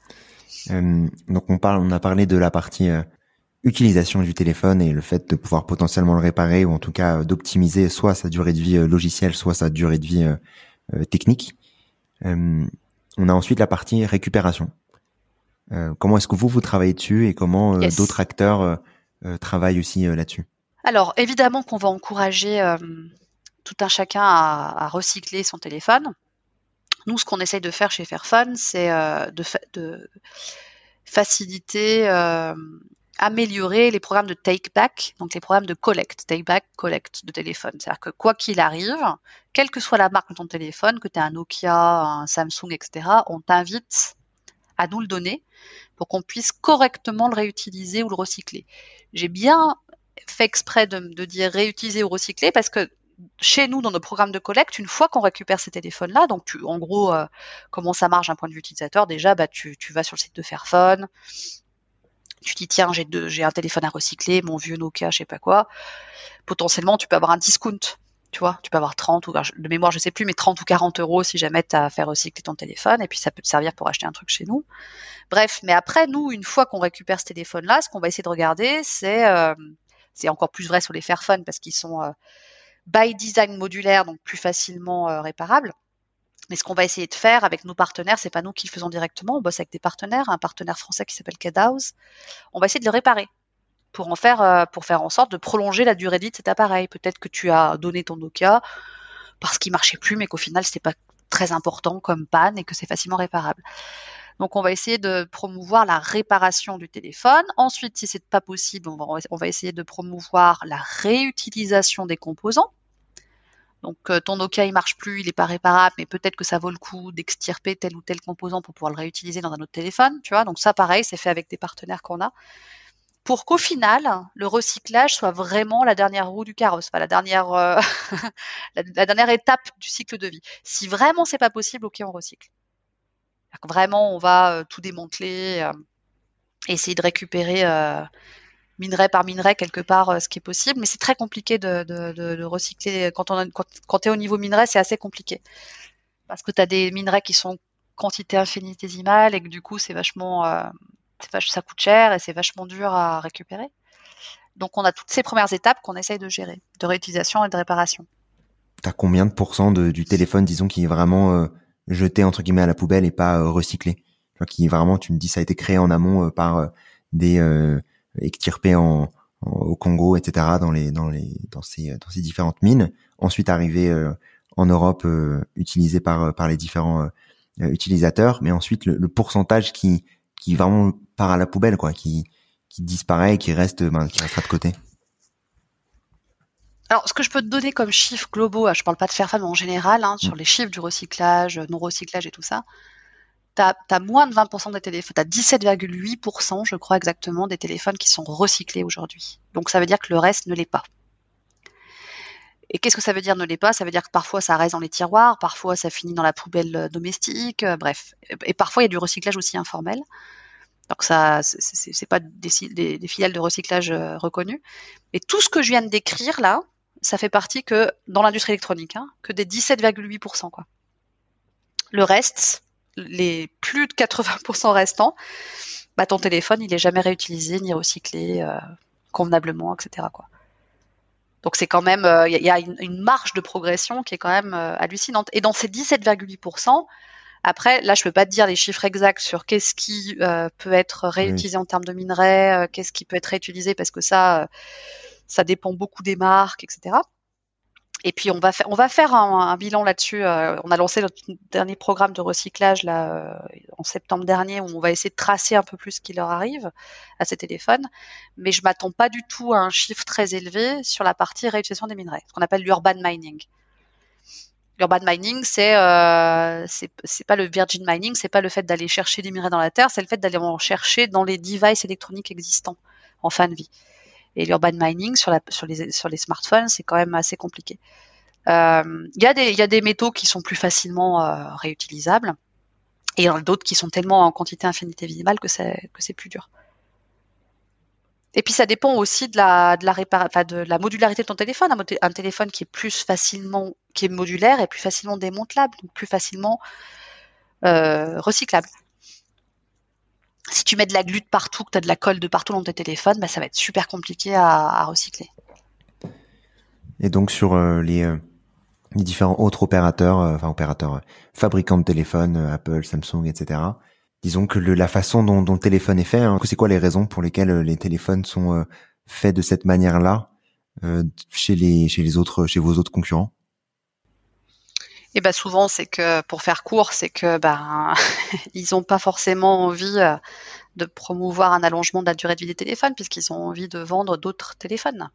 Speaker 1: Euh, donc on parle, on a parlé de la partie euh, utilisation du téléphone et le fait de pouvoir potentiellement le réparer ou en tout cas euh, d'optimiser soit sa durée de vie logicielle, soit sa durée de vie technique. on a ensuite la partie récupération. comment est-ce que vous vous travaillez dessus et comment d'autres acteurs travaillent aussi là-dessus?
Speaker 2: Alors évidemment qu'on va encourager tout un chacun à, à, recycler son téléphone. Nous, ce qu'on essaye de faire chez Fairphone, c'est euh, de, faciliter, euh, améliorer les programmes de take back, donc les programmes de collect, take back, collect de téléphone. C'est-à-dire que quoi qu'il arrive, quelle que soit la marque de ton téléphone, que tu aies un Nokia, un Samsung, etc., on t'invite à nous le donner pour qu'on puisse correctement le réutiliser ou le recycler. J'ai bien fait exprès de dire réutiliser ou recycler parce que chez nous, dans nos programmes de collecte, une fois qu'on récupère ces téléphones-là, donc en gros, euh, comment ça marche d'un point de vue utilisateur Déjà, bah, tu, vas sur le site de Fairphone, tu dis tiens, j'ai, un téléphone à recycler, mon vieux Nokia, je sais pas quoi. Potentiellement, tu peux avoir un discount, tu vois, tu peux avoir 30 ou de mémoire, je sais plus, mais 30 ou 40 euros si jamais tu as fait recycler ton téléphone, et puis ça peut te servir pour acheter un truc chez nous. Bref, mais après, nous, une fois qu'on récupère ce téléphone-là, ce qu'on va essayer de regarder, c'est euh, encore plus vrai sur les Fairphone parce qu'ils sont euh, by design modulaire, donc plus facilement euh, réparable. Mais ce qu'on va essayer de faire avec nos partenaires, c'est pas nous qui le faisons directement, on bosse avec des partenaires, un partenaire français qui s'appelle Cadhouse. On va essayer de le réparer. pour en faire, euh, pour faire en sorte de prolonger la durée de vie de cet appareil. Peut-être que tu as donné ton Nokia parce qu'il marchait plus, mais qu'au final c'était pas très important comme panne et que c'est facilement réparable. Donc on va essayer de promouvoir la réparation du téléphone. Ensuite, si c'est pas possible, on va, essayer de promouvoir la réutilisation des composants. Donc euh, ton Nokia il marche plus, il est pas réparable, mais peut-être que ça vaut le coup d'extirper tel ou tel composant pour pouvoir le réutiliser dans un autre téléphone, tu vois. Donc ça pareil, c'est fait avec des partenaires qu'on a pour qu'au final, le recyclage soit vraiment la dernière roue du carrosse, la dernière, euh, la, dernière étape du cycle de vie. Si vraiment c'est pas possible, ok, on recycle. Vraiment, on va euh, tout démanteler, euh, essayer de récupérer minerai par minerai quelque part ce qui est possible, mais c'est très compliqué de, recycler. Quand, tu es au niveau minerai, c'est assez compliqué. Parce que tu as des minerais qui sont quantité infinitésimale et que du coup, c'est vachement ça coûte cher et c'est vachement dur à récupérer. Donc on a toutes ces premières étapes qu'on essaye de gérer, de réutilisation et de réparation.
Speaker 1: T'as combien de pourcents du téléphone, disons, qui est vraiment euh, jeté entre guillemets à la poubelle et pas euh, recyclé Qui vraiment, tu me dis, ça a été créé en amont euh, par des extirpés en, au Congo, etc. dans les dans les dans ces dans ces différentes mines. Ensuite arrivé en Europe, utilisé par par les différents utilisateurs, mais ensuite le pourcentage qui qui vraiment part à la poubelle, quoi, qui, qui disparaît et qui reste, ben, qui restera de côté.
Speaker 2: Alors, ce que je peux te donner comme chiffres globaux, je parle pas de Fairphone, mais en général, hein, sur mm. les chiffres du recyclage, non-recyclage et tout ça, tu as, moins de 20% des téléphones, tu as 17,8%, je crois exactement, des téléphones qui sont recyclés aujourd'hui. Donc, ça veut dire que le reste ne l'est pas. Et qu'est-ce que ça veut dire ne l'est pas? Ça veut dire que parfois ça reste dans les tiroirs, parfois ça finit dans la poubelle euh, domestique, euh, bref. Et parfois il y a du recyclage aussi informel. Donc ça, c'est pas des, filiales de recyclage euh, reconnues. Et tout ce que je viens de décrire là, ça fait partie que dans l'industrie électronique, hein, que des 17,8%. Quoi. Le reste, les plus de 80% restants, bah, ton téléphone, il est jamais réutilisé ni recyclé convenablement, etc. Quoi. Donc c'est quand même, il euh, y, a une, marge de progression qui est quand même euh, hallucinante. Et dans ces 17,8%, après, là, je peux pas te dire les chiffres exacts sur qu'est-ce qui euh, peut être réutilisé en termes de minerais, qu'est-ce qui peut être réutilisé, parce que ça, ça dépend beaucoup des marques, etc. Et puis on va faire, un, bilan là-dessus. Euh, on a lancé notre dernier programme de recyclage là euh, en septembre dernier où on va essayer de tracer un peu plus ce qui leur arrive à ces téléphones. Mais je m'attends pas du tout à un chiffre très élevé sur la partie réutilisation des minerais, ce qu'on appelle l'urban mining. L'urban mining, c'est euh, c'est pas le virgin mining, c'est pas le fait d'aller chercher des minerais dans la terre, c'est le fait d'aller en chercher dans les devices électroniques existants en fin de vie. Et l'urban mining sur, les, smartphones, c'est quand même assez compliqué. Il euh, y, a des, métaux qui sont plus facilement euh, réutilisables et d'autres qui sont tellement en quantité infinité minimale que c'est plus dur. Et puis ça dépend aussi de la modularité de ton téléphone. Un, un, téléphone qui est plus facilement qui est modulaire et plus facilement démontelable, donc plus facilement euh, recyclable si tu mets de la glu partout, que tu as de la colle de partout dans tes téléphones, bah, ça va être super compliqué à, recycler.
Speaker 1: Et donc sur euh, les, euh, les, différents autres opérateurs, euh, enfin opérateurs fabricants de téléphones, Apple, Samsung, etc. Disons que le, la façon dont, dont, le téléphone est fait, hein, c'est quoi les raisons pour lesquelles les téléphones sont faits de cette manière-là chez les chez les autres chez vos autres concurrents?
Speaker 2: Et ben souvent c'est que pour faire court, c'est que ben ils n'ont pas forcément envie euh, de promouvoir un allongement de la durée de vie des téléphones puisqu'ils ont envie de vendre d'autres téléphones.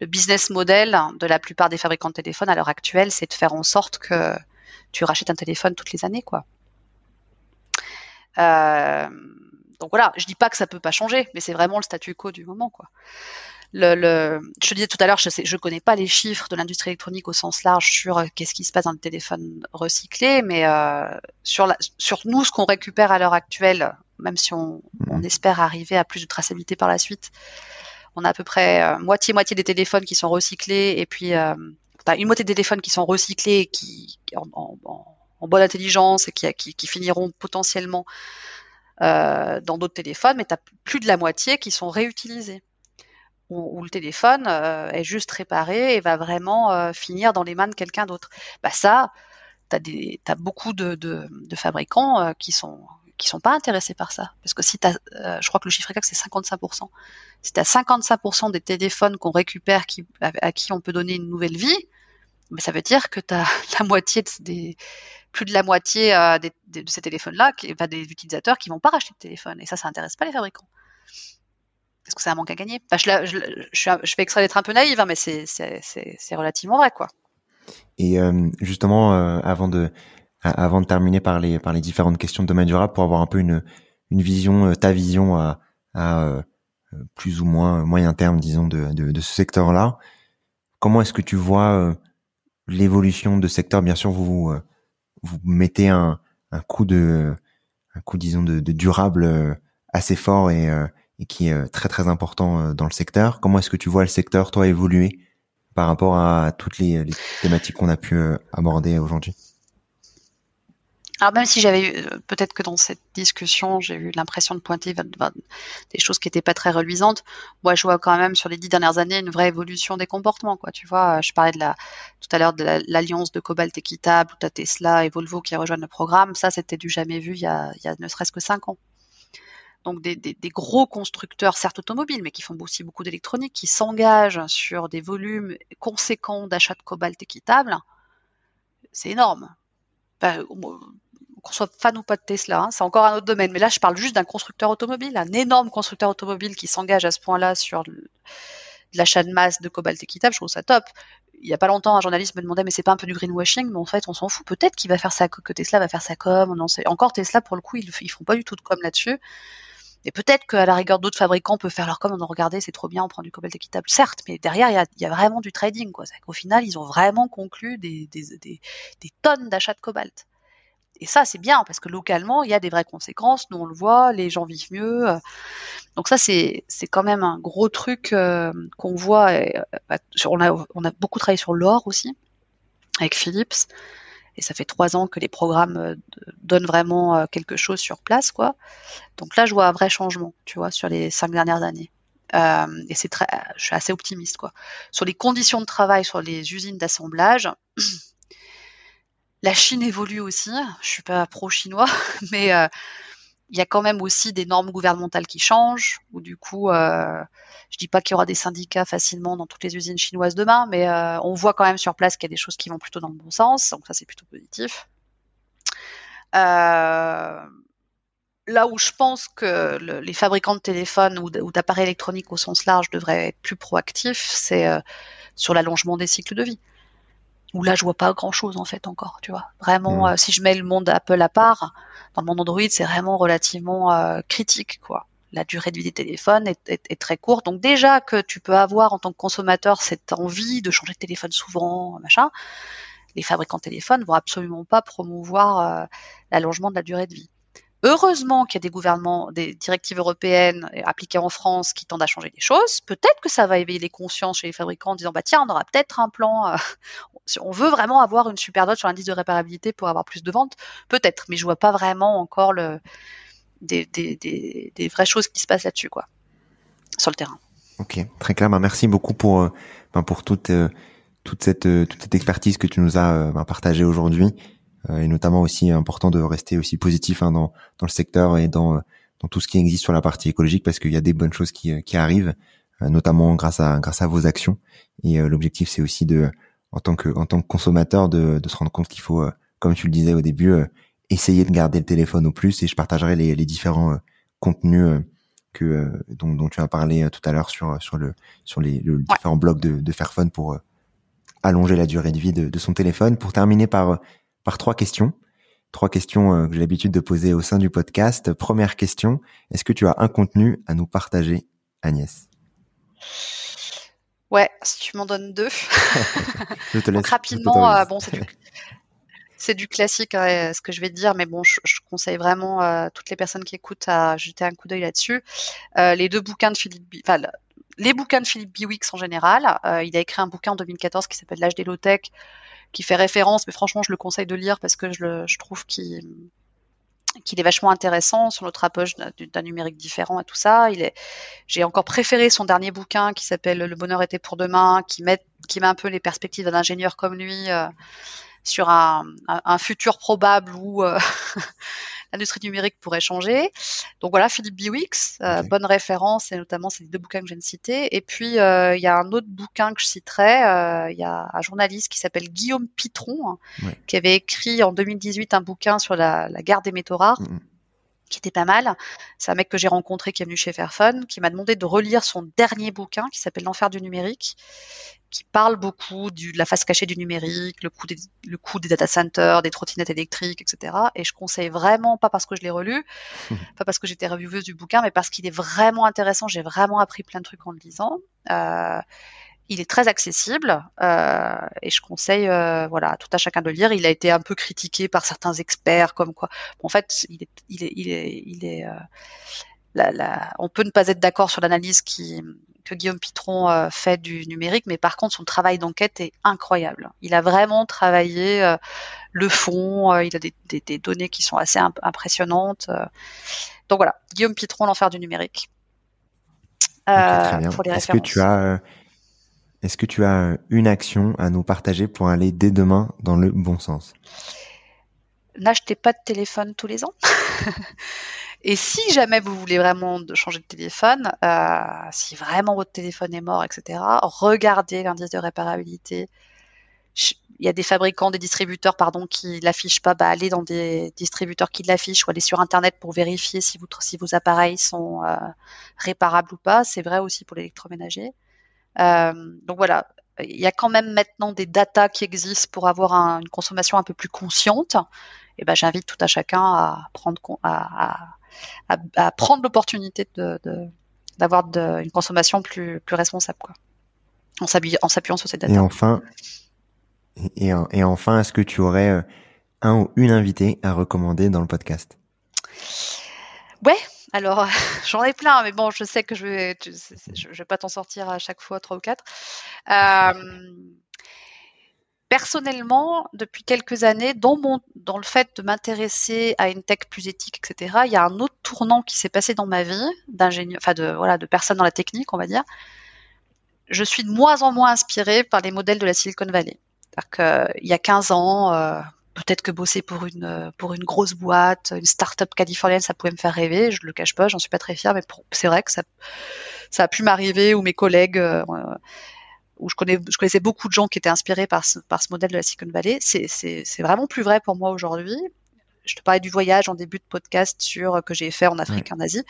Speaker 2: Le business model de la plupart des fabricants de téléphones à l'heure actuelle, c'est de faire en sorte que tu rachètes un téléphone toutes les années, quoi. Euh, donc voilà, je dis pas que ça peut pas changer, mais c'est vraiment le statu quo du moment, quoi le, je te disais tout à l'heure, je je connais pas les chiffres de l'industrie électronique au sens large sur euh, qu'est-ce qui se passe dans le téléphone recyclé, mais euh, sur, la, sur nous, ce qu'on récupère à l'heure actuelle, même si on, on, mmh. espère arriver à plus de traçabilité par la suite, on a à peu près euh, moitié moitié des téléphones qui sont recyclés et puis euh, une moitié des téléphones qui sont recyclés et qui en, en, en bonne intelligence et qui, qui, qui finiront potentiellement euh, dans d'autres téléphones, mais tu as plus de la moitié qui sont réutilisés où, le téléphone euh, est juste réparé et va vraiment euh, finir dans les mains de quelqu'un d'autre. Bah ça, tu as, beaucoup de, fabricants euh, qui sont qui sont pas intéressés par ça. Parce que si tu je crois que le chiffre exact c'est 55%. Si tu as 55% des téléphones qu'on récupère à, qui on peut donner une nouvelle vie, ben, ça veut dire que tu as la moitié plus de la moitié de ces téléphones-là, qui, des utilisateurs qui vont pas racheter de téléphone. Et ça, ça intéresse pas les fabricants. Est-ce que c'est un manque à gagner je, fais exprès d'être un peu naïve, hein, mais c'est relativement vrai, quoi.
Speaker 1: Et euh, justement, euh, avant de avant de terminer par les par les différentes questions de domaine durable, pour avoir un peu une une vision, euh, ta vision à, à plus ou moins moyen terme, disons, de, de, de ce secteur-là, comment est-ce que tu vois l'évolution de secteur? Bien sûr, vous vous mettez un un coup de un coup, disons, de, de durable assez fort et et qui est très très important dans le secteur. Comment est-ce que tu vois le secteur toi évoluer par rapport à toutes les, thématiques qu'on a pu euh, aborder aujourd'hui?
Speaker 2: Alors même si j'avais eu, euh, peut-être que dans cette discussion, j'ai eu l'impression de pointer des choses qui n'étaient pas très reluisantes. Moi, je vois quand même sur les dix dernières années une vraie évolution des comportements. Tu vois, je parlais de la, tout à l'heure de l'alliance de Cobalt équitable, où tu as Tesla et Volvo qui rejoignent le programme. Ça, c'était du jamais vu il y a ne serait-ce que cinq ans donc des, gros constructeurs, certes automobiles, mais qui font aussi beaucoup d'électronique, qui s'engagent sur des volumes conséquents d'achat de cobalt équitable, c'est énorme. qu'on soit fan ou pas de Tesla, hein, c'est encore un autre domaine. Mais là, je parle juste d'un constructeur automobile, un énorme constructeur automobile qui s'engage à ce point-là sur l'achat de masse de cobalt équitable. Je trouve ça top. Il n'y a pas longtemps, un journaliste me demandait, mais c'est pas un peu du greenwashing? Mais en fait, on s'en fout. Peut-être qu'il va faire ça, que Tesla va faire sa com. On sait. Encore Tesla, pour le coup, ils, ils font pas du tout de com là-dessus. Et peut-être qu'à la rigueur, d'autres fabricants peuvent faire leur com, on regardé, c'est trop bien, on prend du cobalt équitable. Certes, mais derrière, il y a, vraiment du trading. Quoi. Au final, ils ont vraiment conclu des, tonnes d'achats de cobalt. Et ça, c'est bien, parce que localement, il y a des vraies conséquences. Nous, on le voit, les gens vivent mieux. Donc ça, c'est quand même un gros truc euh, qu'on voit. Euh, on, a, on a beaucoup travaillé sur l'or aussi, avec Philips et ça fait trois ans que les programmes euh, donnent vraiment euh, quelque chose sur place, quoi. Donc là, je vois un vrai changement, tu vois, sur les cinq dernières années. Euh, et c'est très, je suis assez optimiste, quoi. Sur les conditions de travail, sur les usines d'assemblage, la Chine évolue aussi. Je suis pas pro-chinois, mais euh, il y a quand même aussi des normes gouvernementales qui changent, ou du coup, euh, je dis pas qu'il y aura des syndicats facilement dans toutes les usines chinoises demain, mais euh, on voit quand même sur place qu'il y a des choses qui vont plutôt dans le bon sens, donc ça c'est plutôt positif. Euh, là où je pense que les fabricants de téléphones ou d'appareils électroniques au sens large devraient être plus proactifs, c'est euh, sur l'allongement des cycles de vie où là je vois pas grand chose en fait encore, tu vois. Vraiment, hmm. euh, si je mets le monde Apple à part, dans le monde Android, c'est vraiment relativement euh, critique, quoi. La durée de vie des téléphones est, est, très courte. Donc déjà que tu peux avoir en tant que consommateur cette envie de changer de téléphone souvent, machin, les fabricants de téléphones vont absolument pas promouvoir euh, l'allongement de la durée de vie. Heureusement qu'il y a des gouvernements, des directives européennes appliquées en France qui tendent à changer les choses. Peut-être que ça va éveiller les consciences chez les fabricants en disant bah tiens, on aura peut-être un plan. Euh, on veut vraiment avoir une super note sur l'indice de réparabilité pour avoir plus de ventes, peut-être. Mais je vois pas vraiment encore des, vraies choses qui se passent là-dessus, quoi, sur le terrain.
Speaker 1: Ok, très clair. Bah, merci beaucoup pour, euh, pour toute, euh, cette, expertise que tu nous as bah, partagée aujourd'hui. Euh, et notamment aussi important de rester aussi positif hein, dans, dans le secteur et dans, dans tout ce qui existe sur la partie écologique parce qu'il y a des bonnes choses qui, qui arrivent, euh, notamment grâce à, grâce à vos actions. Et euh, l'objectif, c'est aussi de, en tant que, en tant que consommateur, de, de se rendre compte qu'il faut, comme tu le disais au début, essayer de garder le téléphone au plus. Et je partagerai les, les différents contenus que dont, dont, tu as parlé tout à l'heure sur sur le sur les le différents blogs de, de Fairphone pour allonger la durée de vie de, de, son téléphone. Pour terminer par par trois questions. Trois questions euh, que j'ai l'habitude de poser au sein du podcast. Première question, est-ce que tu as un contenu à nous partager, Agnès?
Speaker 2: Ouais, si tu m'en donnes deux. je te laisse. rapidement, euh, bon, c'est du, classique hein, ce que je vais te dire, mais bon, je, conseille vraiment à toutes les personnes qui écoutent à jeter un coup d'œil là-dessus. Euh, les deux bouquins de Philippe, enfin, les bouquins de Philippe Biwix en général. il a écrit un bouquin en 2014 qui s'appelle L'âge des low-tech, qui fait référence, mais franchement, je le conseille de lire parce que je, trouve qu'il est vachement intéressant sur notre approche d'un numérique différent et tout ça. J'ai encore préféré son dernier bouquin qui s'appelle Le bonheur était pour demain, qui met, un peu les perspectives d'un ingénieur comme lui euh, sur un, un, futur probable où euh, l'industrie numérique pourrait changer. Donc voilà, Philippe Biwix, euh, bonne référence, et notamment c'est les deux bouquins que je viens de citer. Et puis euh, il y a un autre bouquin que je citerai, euh, il y a un journaliste qui s'appelle Guillaume Pitron, qui avait écrit en 2018 un bouquin sur la, la guerre des métaux rares. Mm. Qui était pas mal. C'est un mec que j'ai rencontré qui est venu chez Fairphone, qui m'a demandé de relire son dernier bouquin qui s'appelle L'enfer du numérique qui parle beaucoup de la face cachée du numérique, le coût des, le coût des data centers, des trottinettes électriques, etc. Et je conseille vraiment, pas parce que je l'ai relu, pas parce que j'étais revieweuse du bouquin, mais parce qu'il est vraiment intéressant. J'ai vraiment appris plein de trucs en le lisant. Euh, il est très accessible euh, et je conseille euh, voilà tout à chacun de le lire. Il a été un peu critiqué par certains experts comme quoi. en fait, il est il est il est, il est euh, la, la, on peut ne pas être d'accord sur l'analyse qui que Guillaume Pitron fait du numérique, mais par contre son travail d'enquête est incroyable. Il a vraiment travaillé le fond, il a des, des, des, données qui sont assez impressionnantes. donc voilà, Guillaume Pitron, l'enfer du numérique.
Speaker 1: pour les Est-ce que tu as est-ce que tu as une action à nous partager pour aller dès demain dans le bon sens?
Speaker 2: N'achetez pas de téléphone tous les ans. Et si jamais vous voulez vraiment changer de téléphone, euh, si vraiment votre téléphone est mort, etc., regardez l'indice de réparabilité. Il y a des fabricants, des distributeurs, pardon, qui l'affichent pas. Bah, allez dans des distributeurs qui l'affichent ou allez sur Internet pour vérifier si, vos appareils sont euh, réparables ou pas. C'est vrai aussi pour l'électroménager. Euh, donc voilà, il y a quand même maintenant des datas qui existent pour avoir une consommation un peu plus consciente. Et ben, j'invite tout à chacun à prendre à, à à, prendre l'opportunité de, d'avoir une consommation plus, plus responsable, quoi. En s'appuyant sur ces data.
Speaker 1: Et enfin, et, et enfin, est-ce que tu aurais euh, un ou une invitée à recommander dans le podcast?
Speaker 2: Ouais, alors j'en ai plein, mais bon, je sais que je vais, je, vais pas t'en sortir à chaque fois trois ou quatre. Euh, personnellement, depuis quelques années, dans, le fait de m'intéresser à une tech plus éthique, etc., il y a un autre tournant qui s'est passé dans ma vie, d'ingénieur, enfin de, voilà, de personne dans la technique, on va dire. Je suis de moins en moins inspirée par les modèles de la Silicon Valley. C'est-à-dire qu'il y a 15 ans, euh, peut-être que bosser pour une, pour une grosse boîte, une start-up californienne, ça pouvait me faire rêver. Je le cache pas, j'en suis pas très fière, mais c'est vrai que ça, ça a pu m'arriver ou mes collègues euh, où je, connais, je connaissais beaucoup de gens qui étaient inspirés par ce, par ce modèle de la Silicon Valley. C'est vraiment plus vrai pour moi aujourd'hui. Je te parlais du voyage en début de podcast sur que j'ai fait en Afrique, en Asie,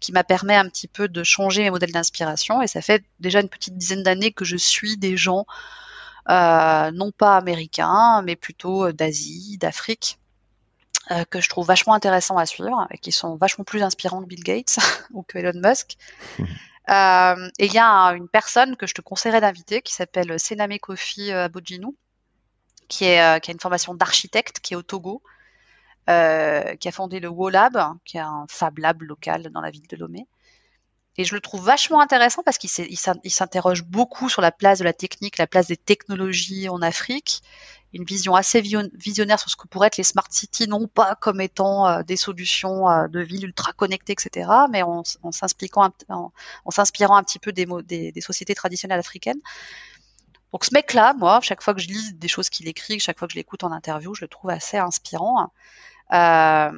Speaker 2: qui m'a permis un petit peu de changer mes modèles d'inspiration. Et ça fait déjà une petite dizaine d'années que je suis des gens, euh, non pas américains, mais plutôt d'Asie, d'Afrique, euh, que je trouve vachement intéressants à suivre et qui sont vachement plus inspirants que Bill Gates ou que Elon Musk. Mmh. Euh, et il y a une personne que je te conseillerais d'inviter qui s'appelle Sename Kofi euh, Abodjinou, qui, est, euh, qui a une formation d'architecte, qui est au Togo, euh, qui a fondé le WoLab, qui est un Fab Lab local dans la ville de Lomé. Et je le trouve vachement intéressant parce qu'il s'interroge beaucoup sur la place de la technique, la place des technologies en Afrique une vision assez visionnaire sur ce que pourraient être les smart cities, non pas comme étant euh, des solutions euh, de villes ultra connectées, etc., mais en, s'inspirant un petit peu des, sociétés traditionnelles africaines. Donc ce mec-là, moi, chaque fois que je lis des choses qu'il écrit, chaque fois que je l'écoute en interview, je le trouve assez inspirant. Euh,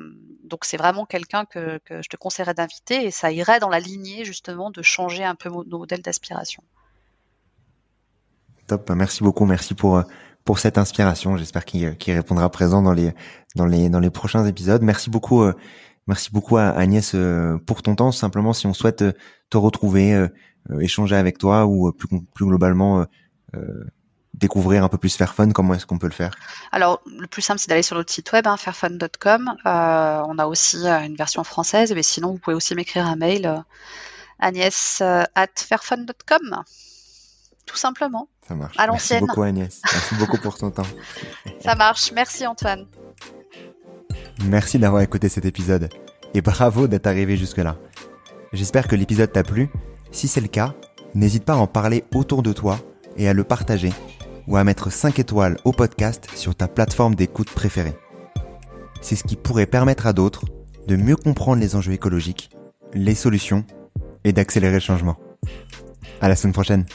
Speaker 2: donc c'est vraiment quelqu'un que, je te conseillerais d'inviter et ça irait dans la lignée justement de changer un peu nos modèles d'aspiration.
Speaker 1: Top, merci beaucoup, merci pour pour cette inspiration. J'espère qu'il répondra présent dans les dans les dans les prochains épisodes. Merci beaucoup, euh, merci beaucoup à Agnès euh, pour ton temps. Simplement, si on souhaite euh, te retrouver, échanger avec toi ou plus plus globalement découvrir un peu plus Fairphone, comment est-ce qu'on peut le faire?
Speaker 2: Alors, le plus simple, c'est d'aller sur notre site web, hein, fairphone.com. on a aussi une version française, mais sinon, vous pouvez aussi m'écrire un mail, agnès at fairphone.com tout simplement.
Speaker 1: Ça marche. À l'ancienne. Merci beaucoup Agnès. Merci beaucoup pour ton temps.
Speaker 2: Ça marche. Merci Antoine.
Speaker 1: Merci d'avoir écouté cet épisode et bravo d'être arrivé jusque-là. J'espère que l'épisode t'a plu. Si c'est le cas, n'hésite pas à en parler autour de toi et à le partager ou à mettre 5 étoiles au podcast sur ta plateforme d'écoute préférée. C'est ce qui pourrait permettre à d'autres de mieux comprendre les enjeux écologiques, les solutions et d'accélérer le changement. À la semaine prochaine.